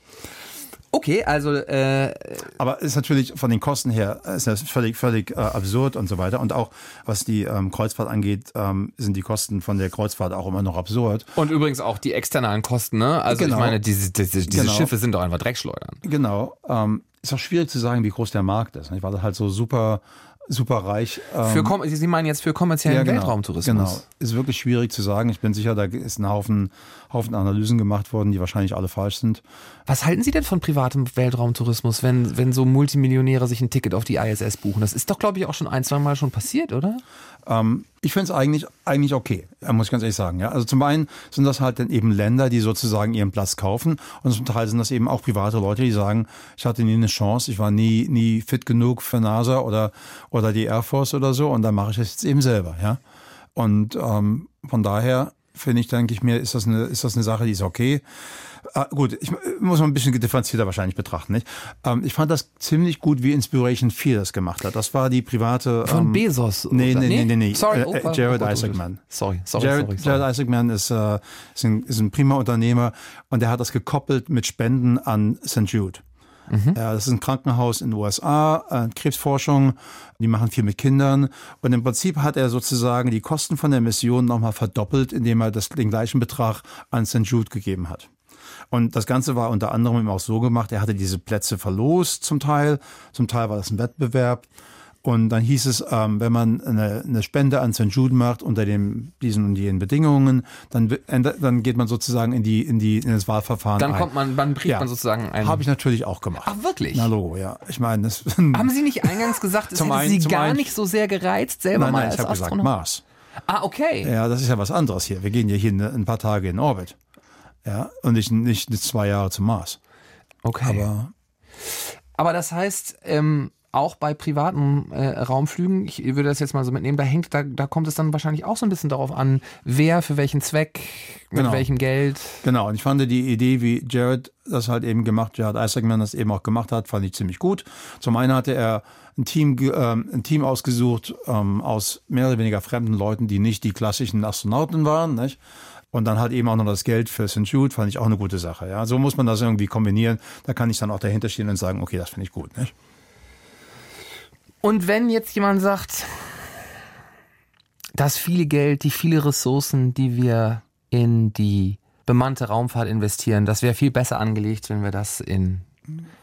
Okay, also äh, Aber ist natürlich von den Kosten her ist das völlig, völlig äh, absurd und so weiter. Und auch was die ähm, Kreuzfahrt angeht, ähm, sind die Kosten von der Kreuzfahrt auch immer noch absurd. und übrigens auch die externen Kosten, ne? Also Genau. ich meine, diese, diese, diese Genau. Schiffe sind doch einfach Dreckschleudern. Genau. Ähm, ist auch schwierig zu sagen, wie groß der Markt ist. nicht? Weil das halt so super, super reich. Ähm, Für kom Sie meinen jetzt für kommerziellen genau, Weltraumtourismus. Genau. Ist wirklich schwierig zu sagen. Ich bin sicher, da ist ein Haufen, Haufen Analysen gemacht worden, die wahrscheinlich alle falsch sind. Was halten Sie denn von privatem Weltraumtourismus, wenn, wenn so Multimillionäre sich ein Ticket auf die ISS buchen? Das ist doch, glaube ich, auch schon ein, zwei Mal schon passiert, oder? Ähm, ich finde es eigentlich, eigentlich okay, äh, muss ich ganz ehrlich sagen. Ja? Also zum einen sind das halt dann eben Länder, die sozusagen ihren Platz kaufen und zum Teil sind das eben auch private Leute, die sagen, ich hatte nie eine Chance, ich war nie, nie fit genug für NASA oder, oder die Air Force oder so und dann mache ich das jetzt eben selber. Ja? Und ähm, von daher finde ich, denke ich mir, ist das eine, ist das eine Sache, die ist okay. Äh, gut, ich muss mal ein bisschen differenzierter wahrscheinlich betrachten. Nicht? Ähm, ich fand das ziemlich gut, wie Inspiration 4 das gemacht hat. Das war die private... Von ähm, Bezos? Nee, nee, nee, nee, nee. Sorry, Äh, oh, äh, oh, Jared oh, Isaacman. Sorry, sorry, Jared, sorry. sorry. Jared Isaacman ist, äh, ist, ein, ist ein prima Unternehmer und der hat das gekoppelt mit Spenden an St. Jude. Mhm. Ja, das ist ein Krankenhaus in den USA, äh, Krebsforschung, die machen viel mit Kindern. Und im Prinzip hat er sozusagen die Kosten von der Mission nochmal verdoppelt, indem er das, den gleichen Betrag an St. Jude gegeben hat. Und das Ganze war unter anderem eben auch so gemacht, er hatte diese Plätze verlost zum Teil, zum Teil war das ein Wettbewerb. Und dann hieß es, ähm, wenn man eine, eine Spende an St. Jude macht unter dem, diesen und jenen Bedingungen, dann, dann geht man sozusagen in die, in die, in das Wahlverfahren Dann ein. kommt man, dann kriegt man sozusagen einen. Habe ich natürlich auch gemacht. Ach, wirklich? Na Logo, ja. Ich meine, das. [laughs] Haben Sie nicht eingangs gesagt, es hätte einen- Sie gar einen- nicht so sehr gereizt, selber nein, mal nein, als ich habe gesagt? Mars. Ah, okay. Ja, das ist ja was anderes hier. Wir gehen ja hier ein paar Tage in Orbit. Ja, und nicht, nicht zwei Jahre zum Mars. Okay. Aber Aber das heißt, ähm, auch bei privaten äh, Raumflügen, ich würde das jetzt mal so mitnehmen, da hängt, da, da kommt es dann wahrscheinlich auch so ein bisschen darauf an, wer für welchen Zweck, mit Genau. welchem Geld. Genau, und ich fand die Idee, wie Jared das halt eben gemacht, Jared Isaacman das eben auch gemacht hat, fand ich ziemlich gut. Zum einen hatte er ein Team, ähm, ein Team ausgesucht ähm, aus mehr oder weniger fremden Leuten, die nicht die klassischen Astronauten waren, nicht? Und dann halt eben auch noch das Geld für St. Jude, fand ich auch eine gute Sache. Ja, so muss man das irgendwie kombinieren. Da kann ich dann auch dahinter stehen und sagen, okay, das finde ich gut. Nicht? Und wenn jetzt jemand sagt, das viele Geld, die viele Ressourcen, die wir in die bemannte Raumfahrt investieren, das wäre viel besser angelegt, wenn wir das in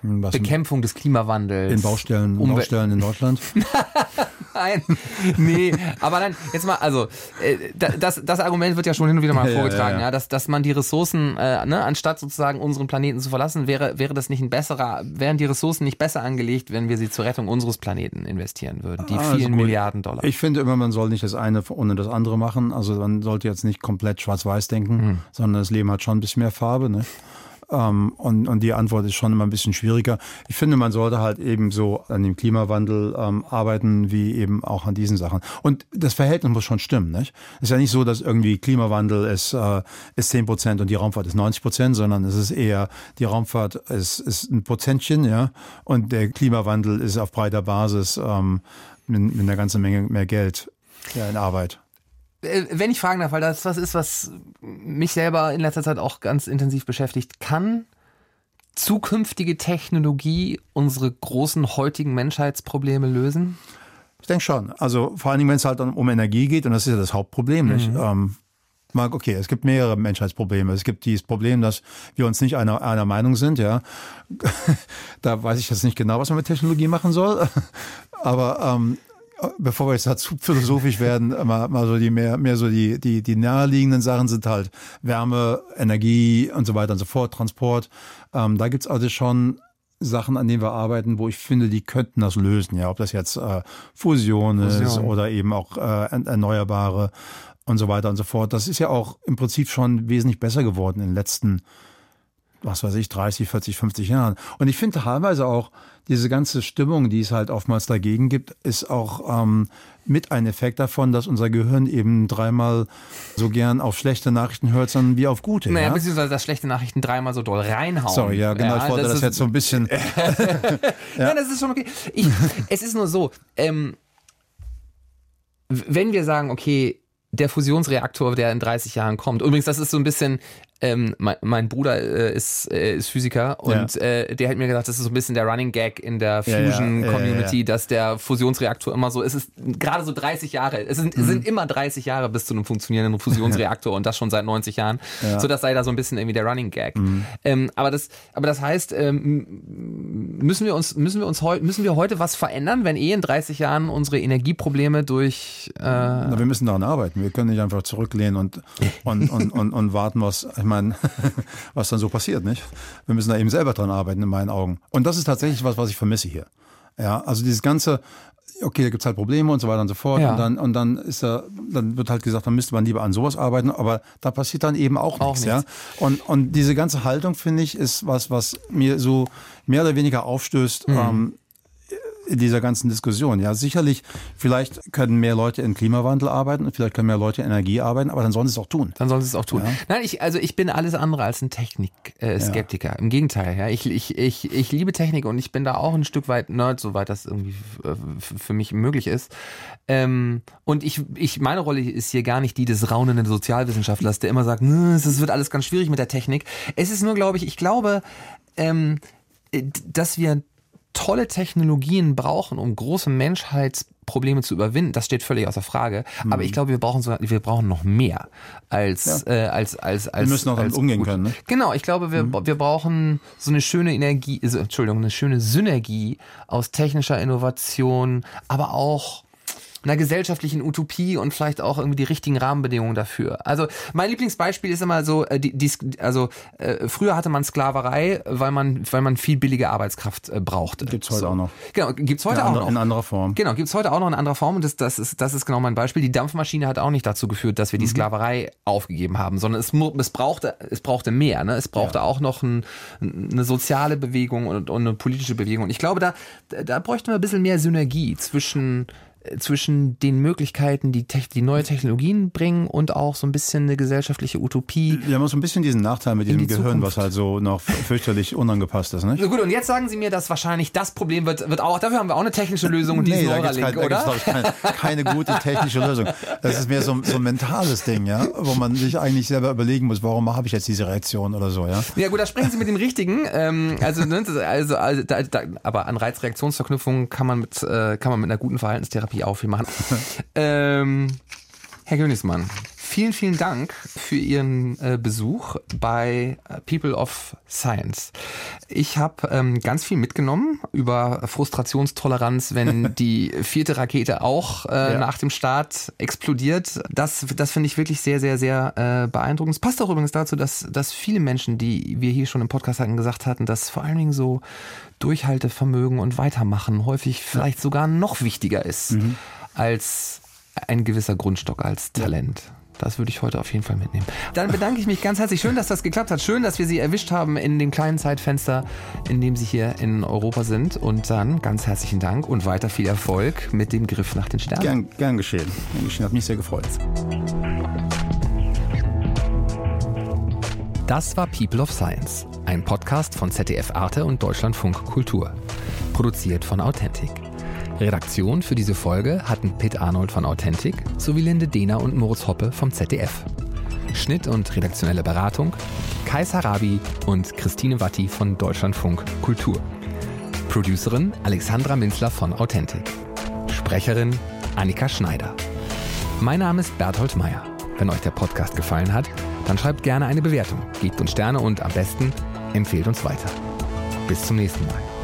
Was Bekämpfung des Klimawandels. in Baustellen, Umwel- Baustellen in Deutschland. [laughs] Nein, nee, aber dann, jetzt mal, also, äh, da- das, das Argument wird ja schon hin und wieder mal Ja, vorgetragen, ja, ja. dass, dass man die Ressourcen, äh, ne, anstatt sozusagen unseren Planeten zu verlassen, wäre, wäre das nicht ein besserer, wären die Ressourcen nicht besser angelegt, wenn wir sie zur Rettung unseres Planeten investieren würden, die Also vielen gut. Milliarden Dollar. Ich finde immer, man soll nicht das eine ohne das andere machen. Also man sollte jetzt nicht komplett schwarz-weiß denken, Hm. sondern das Leben hat schon ein bisschen mehr Farbe. Ne? Ähm, und, und die Antwort ist schon immer ein bisschen schwieriger. Ich finde, man sollte halt eben so an dem Klimawandel ähm, arbeiten, wie eben auch an diesen Sachen. Und das Verhältnis muss schon stimmen. Nicht? Es ist ja nicht so, dass irgendwie Klimawandel ist, äh, ist 10 Prozent und die Raumfahrt ist 90 Prozent, sondern es ist eher, die Raumfahrt ist, ist ein Prozentchen, ja, und der Klimawandel ist auf breiter Basis ähm, mit, mit einer ganzen Menge mehr Geld ja, in Arbeit. Äh, wenn ich fragen darf, weil das was ist, was mich selber in letzter Zeit auch ganz intensiv beschäftigt, kann zukünftige Technologie unsere großen heutigen Menschheitsprobleme lösen? Ich denke schon. Also vor allen Dingen, wenn es halt um Energie geht, und das ist ja das Hauptproblem, nicht? Ähm, okay, es gibt mehrere Menschheitsprobleme. Es gibt dieses Problem, dass wir uns nicht einer, einer Meinung sind, ja. [laughs] da weiß ich jetzt nicht genau, was man mit Technologie machen soll. [laughs] Aber ähm, bevor wir jetzt dazu philosophisch werden, [laughs] mal, mal so die mehr, mehr so die, die, die naheliegenden Sachen sind halt Wärme, Energie und so weiter und so fort, Transport. Ähm, da gibt's also schon Sachen, an denen wir arbeiten, wo ich finde, die könnten das lösen. Ja, ob das jetzt äh, Fusion, Fusion ist oder eben auch äh, erneuerbare und so weiter und so fort. Das ist ja auch im Prinzip schon wesentlich besser geworden in den letzten was weiß ich, 30, 40, 50 Jahren. Und ich finde teilweise auch, diese ganze Stimmung, die es halt oftmals dagegen gibt, ist auch ähm, mit ein Effekt davon, dass unser Gehirn eben dreimal so gern auf schlechte Nachrichten hört, sondern wie auf gute. Naja, ja? beziehungsweise dass schlechte Nachrichten dreimal so doll reinhauen. Sorry, ja, genau. Ja, ich wollte das, das jetzt so ein bisschen. [laughs] ja. Nein, das ist schon okay. Ich, es ist nur so, ähm, wenn wir sagen, okay, der Fusionsreaktor, der in 30 Jahren kommt. Übrigens, das ist so ein bisschen, ähm, mein, mein, Bruder äh, ist, äh, ist Physiker und ja. äh, der hat mir gesagt, das ist so ein bisschen der Running Gag in der Fusion-Community, ja, ja, dass der Fusionsreaktor immer so, es ist gerade so 30 Jahre, es sind, mhm. sind immer 30 Jahre bis zu einem funktionierenden Fusionsreaktor [laughs] und das schon seit 90 Jahren. So, das sei da so ein bisschen irgendwie der Running Gag. Mhm. Ähm, aber das, aber das heißt, ähm, müssen wir uns, müssen wir uns heute, müssen wir heute was verändern, wenn eh in 30 Jahren unsere Energieprobleme durch. Äh Na, wir müssen daran arbeiten. Wir können nicht einfach zurücklehnen und, und, und, und, und warten, was meine, [laughs] was dann so passiert, nicht? Wir müssen da eben selber dran arbeiten, in meinen Augen. Und das ist tatsächlich was, was ich vermisse hier. Ja, also dieses ganze, okay, da gibt's halt Probleme und so weiter und so fort. Ja. Und dann, und dann ist da, dann wird halt gesagt, dann müsste man lieber an sowas arbeiten, aber da passiert dann eben auch, auch nichts, nichts, ja. Und, und diese ganze Haltung, finde ich, ist was, was mir so mehr oder weniger aufstößt, mhm. ähm, dieser ganzen Diskussion. Ja, sicherlich, vielleicht können mehr Leute in Klimawandel arbeiten und vielleicht können mehr Leute in Energie arbeiten, aber dann sollen sie es auch tun. Dann sollen sie es auch tun. Ja. Nein, ich, also ich bin alles andere als ein Technik-Skeptiker. Ja. Im Gegenteil, ja. Ich, ich, ich, ich liebe Technik und ich bin da auch ein Stück weit Nerd, soweit das irgendwie für mich möglich ist. Ähm, und ich, ich, meine Rolle ist hier gar nicht die des raunenden Sozialwissenschaftlers, der immer sagt, es wird alles ganz schwierig mit der Technik. Es ist nur, glaube ich, ich glaube, ähm, dass wir tolle Technologien brauchen, um große Menschheitsprobleme zu überwinden, das steht völlig außer Frage. Mhm. Aber ich glaube, wir brauchen so, wir brauchen noch mehr als ja. äh, als als als. Wir müssen auch damit umgehen gut. können. Ne? Genau, ich glaube, wir mhm. wir brauchen so eine schöne Energie, also, Entschuldigung, eine schöne Synergie aus technischer Innovation, aber auch einer gesellschaftlichen Utopie und vielleicht auch irgendwie die richtigen Rahmenbedingungen dafür. Also mein Lieblingsbeispiel ist immer so, äh, die, die, also äh, früher hatte man Sklaverei, weil man, weil man viel billige Arbeitskraft äh, brauchte. Gibt's heute so. auch noch. Genau, gibt's heute in auch noch. In anderer Form. Genau, gibt's heute auch noch in anderer Form und das, das, ist, das ist genau mein Beispiel. Die Dampfmaschine hat auch nicht dazu geführt, dass wir die mhm. Sklaverei aufgegeben haben, sondern es, es, brauchte, es brauchte mehr. Ne? Es brauchte ja. auch noch ein, eine soziale Bewegung und, und eine politische Bewegung. Und ich glaube, da, da bräuchten wir ein bisschen mehr Synergie zwischen zwischen den Möglichkeiten, die, die neue Technologien bringen und auch so ein bisschen eine gesellschaftliche Utopie. Wir haben so ein bisschen diesen Nachteil mit diesem die Gehirn, Zukunft. was halt so noch fürchterlich unangepasst ist. Nicht? Na gut, und jetzt sagen Sie mir, dass wahrscheinlich das Problem wird, wird auch, dafür haben wir auch eine technische Lösung, nee, diesen Neuralink, kein, oder? Da gibt's, keine, keine gute technische Lösung. Das ist mehr so, so ein mentales Ding, ja, wo man sich eigentlich selber überlegen muss, warum habe ich jetzt diese Reaktion oder so, ja? Ja gut, da sprechen Sie mit dem Richtigen. Ähm, also, ne, also, also da, da, aber an Reizreaktionsverknüpfungen kann man mit, äh, kann man mit einer guten Verhaltenstherapie Therapie auf. Wir machen. [laughs] ähm, Herr Königsmann, vielen, vielen Dank für Ihren äh, Besuch bei äh, People of Science. Ich habe ähm, ganz viel mitgenommen über Frustrationstoleranz, wenn [laughs] die vierte Rakete auch äh, ja. nach dem Start explodiert. Das, das finde ich wirklich sehr, sehr, sehr äh, beeindruckend. Es passt auch übrigens dazu, dass, dass viele Menschen, die wir hier schon im Podcast hatten, gesagt hatten, dass vor allen Dingen so Durchhaltevermögen und Weitermachen häufig vielleicht sogar noch wichtiger ist. Mhm als ein gewisser Grundstock, als Talent. Das würde ich heute auf jeden Fall mitnehmen. Dann bedanke ich mich ganz herzlich. Schön, dass das geklappt hat. Schön, dass wir Sie erwischt haben in dem kleinen Zeitfenster, in dem Sie hier in Europa sind. Und dann ganz herzlichen Dank und weiter viel Erfolg mit dem Griff nach den Sternen. Gern, gern geschehen. Gern geschehen. Hat mich sehr gefreut. Das war People of Science, ein Podcast von ZDF Arte und Deutschlandfunk Kultur. Produziert von Authentic. Redaktion für diese Folge hatten Pitt Arnold von Authentic sowie Linde Dehner und Moritz Hoppe vom ZDF. Schnitt und redaktionelle Beratung Kai Sarabi und Christine Watti von Deutschlandfunk Kultur. Producerin Alexandra Minzler von Authentic. Sprecherin Annika Schneider. Mein Name ist Berthold Meyer. Wenn euch der Podcast gefallen hat, dann schreibt gerne eine Bewertung, gebt uns Sterne und am besten empfehlt uns weiter. Bis zum nächsten Mal.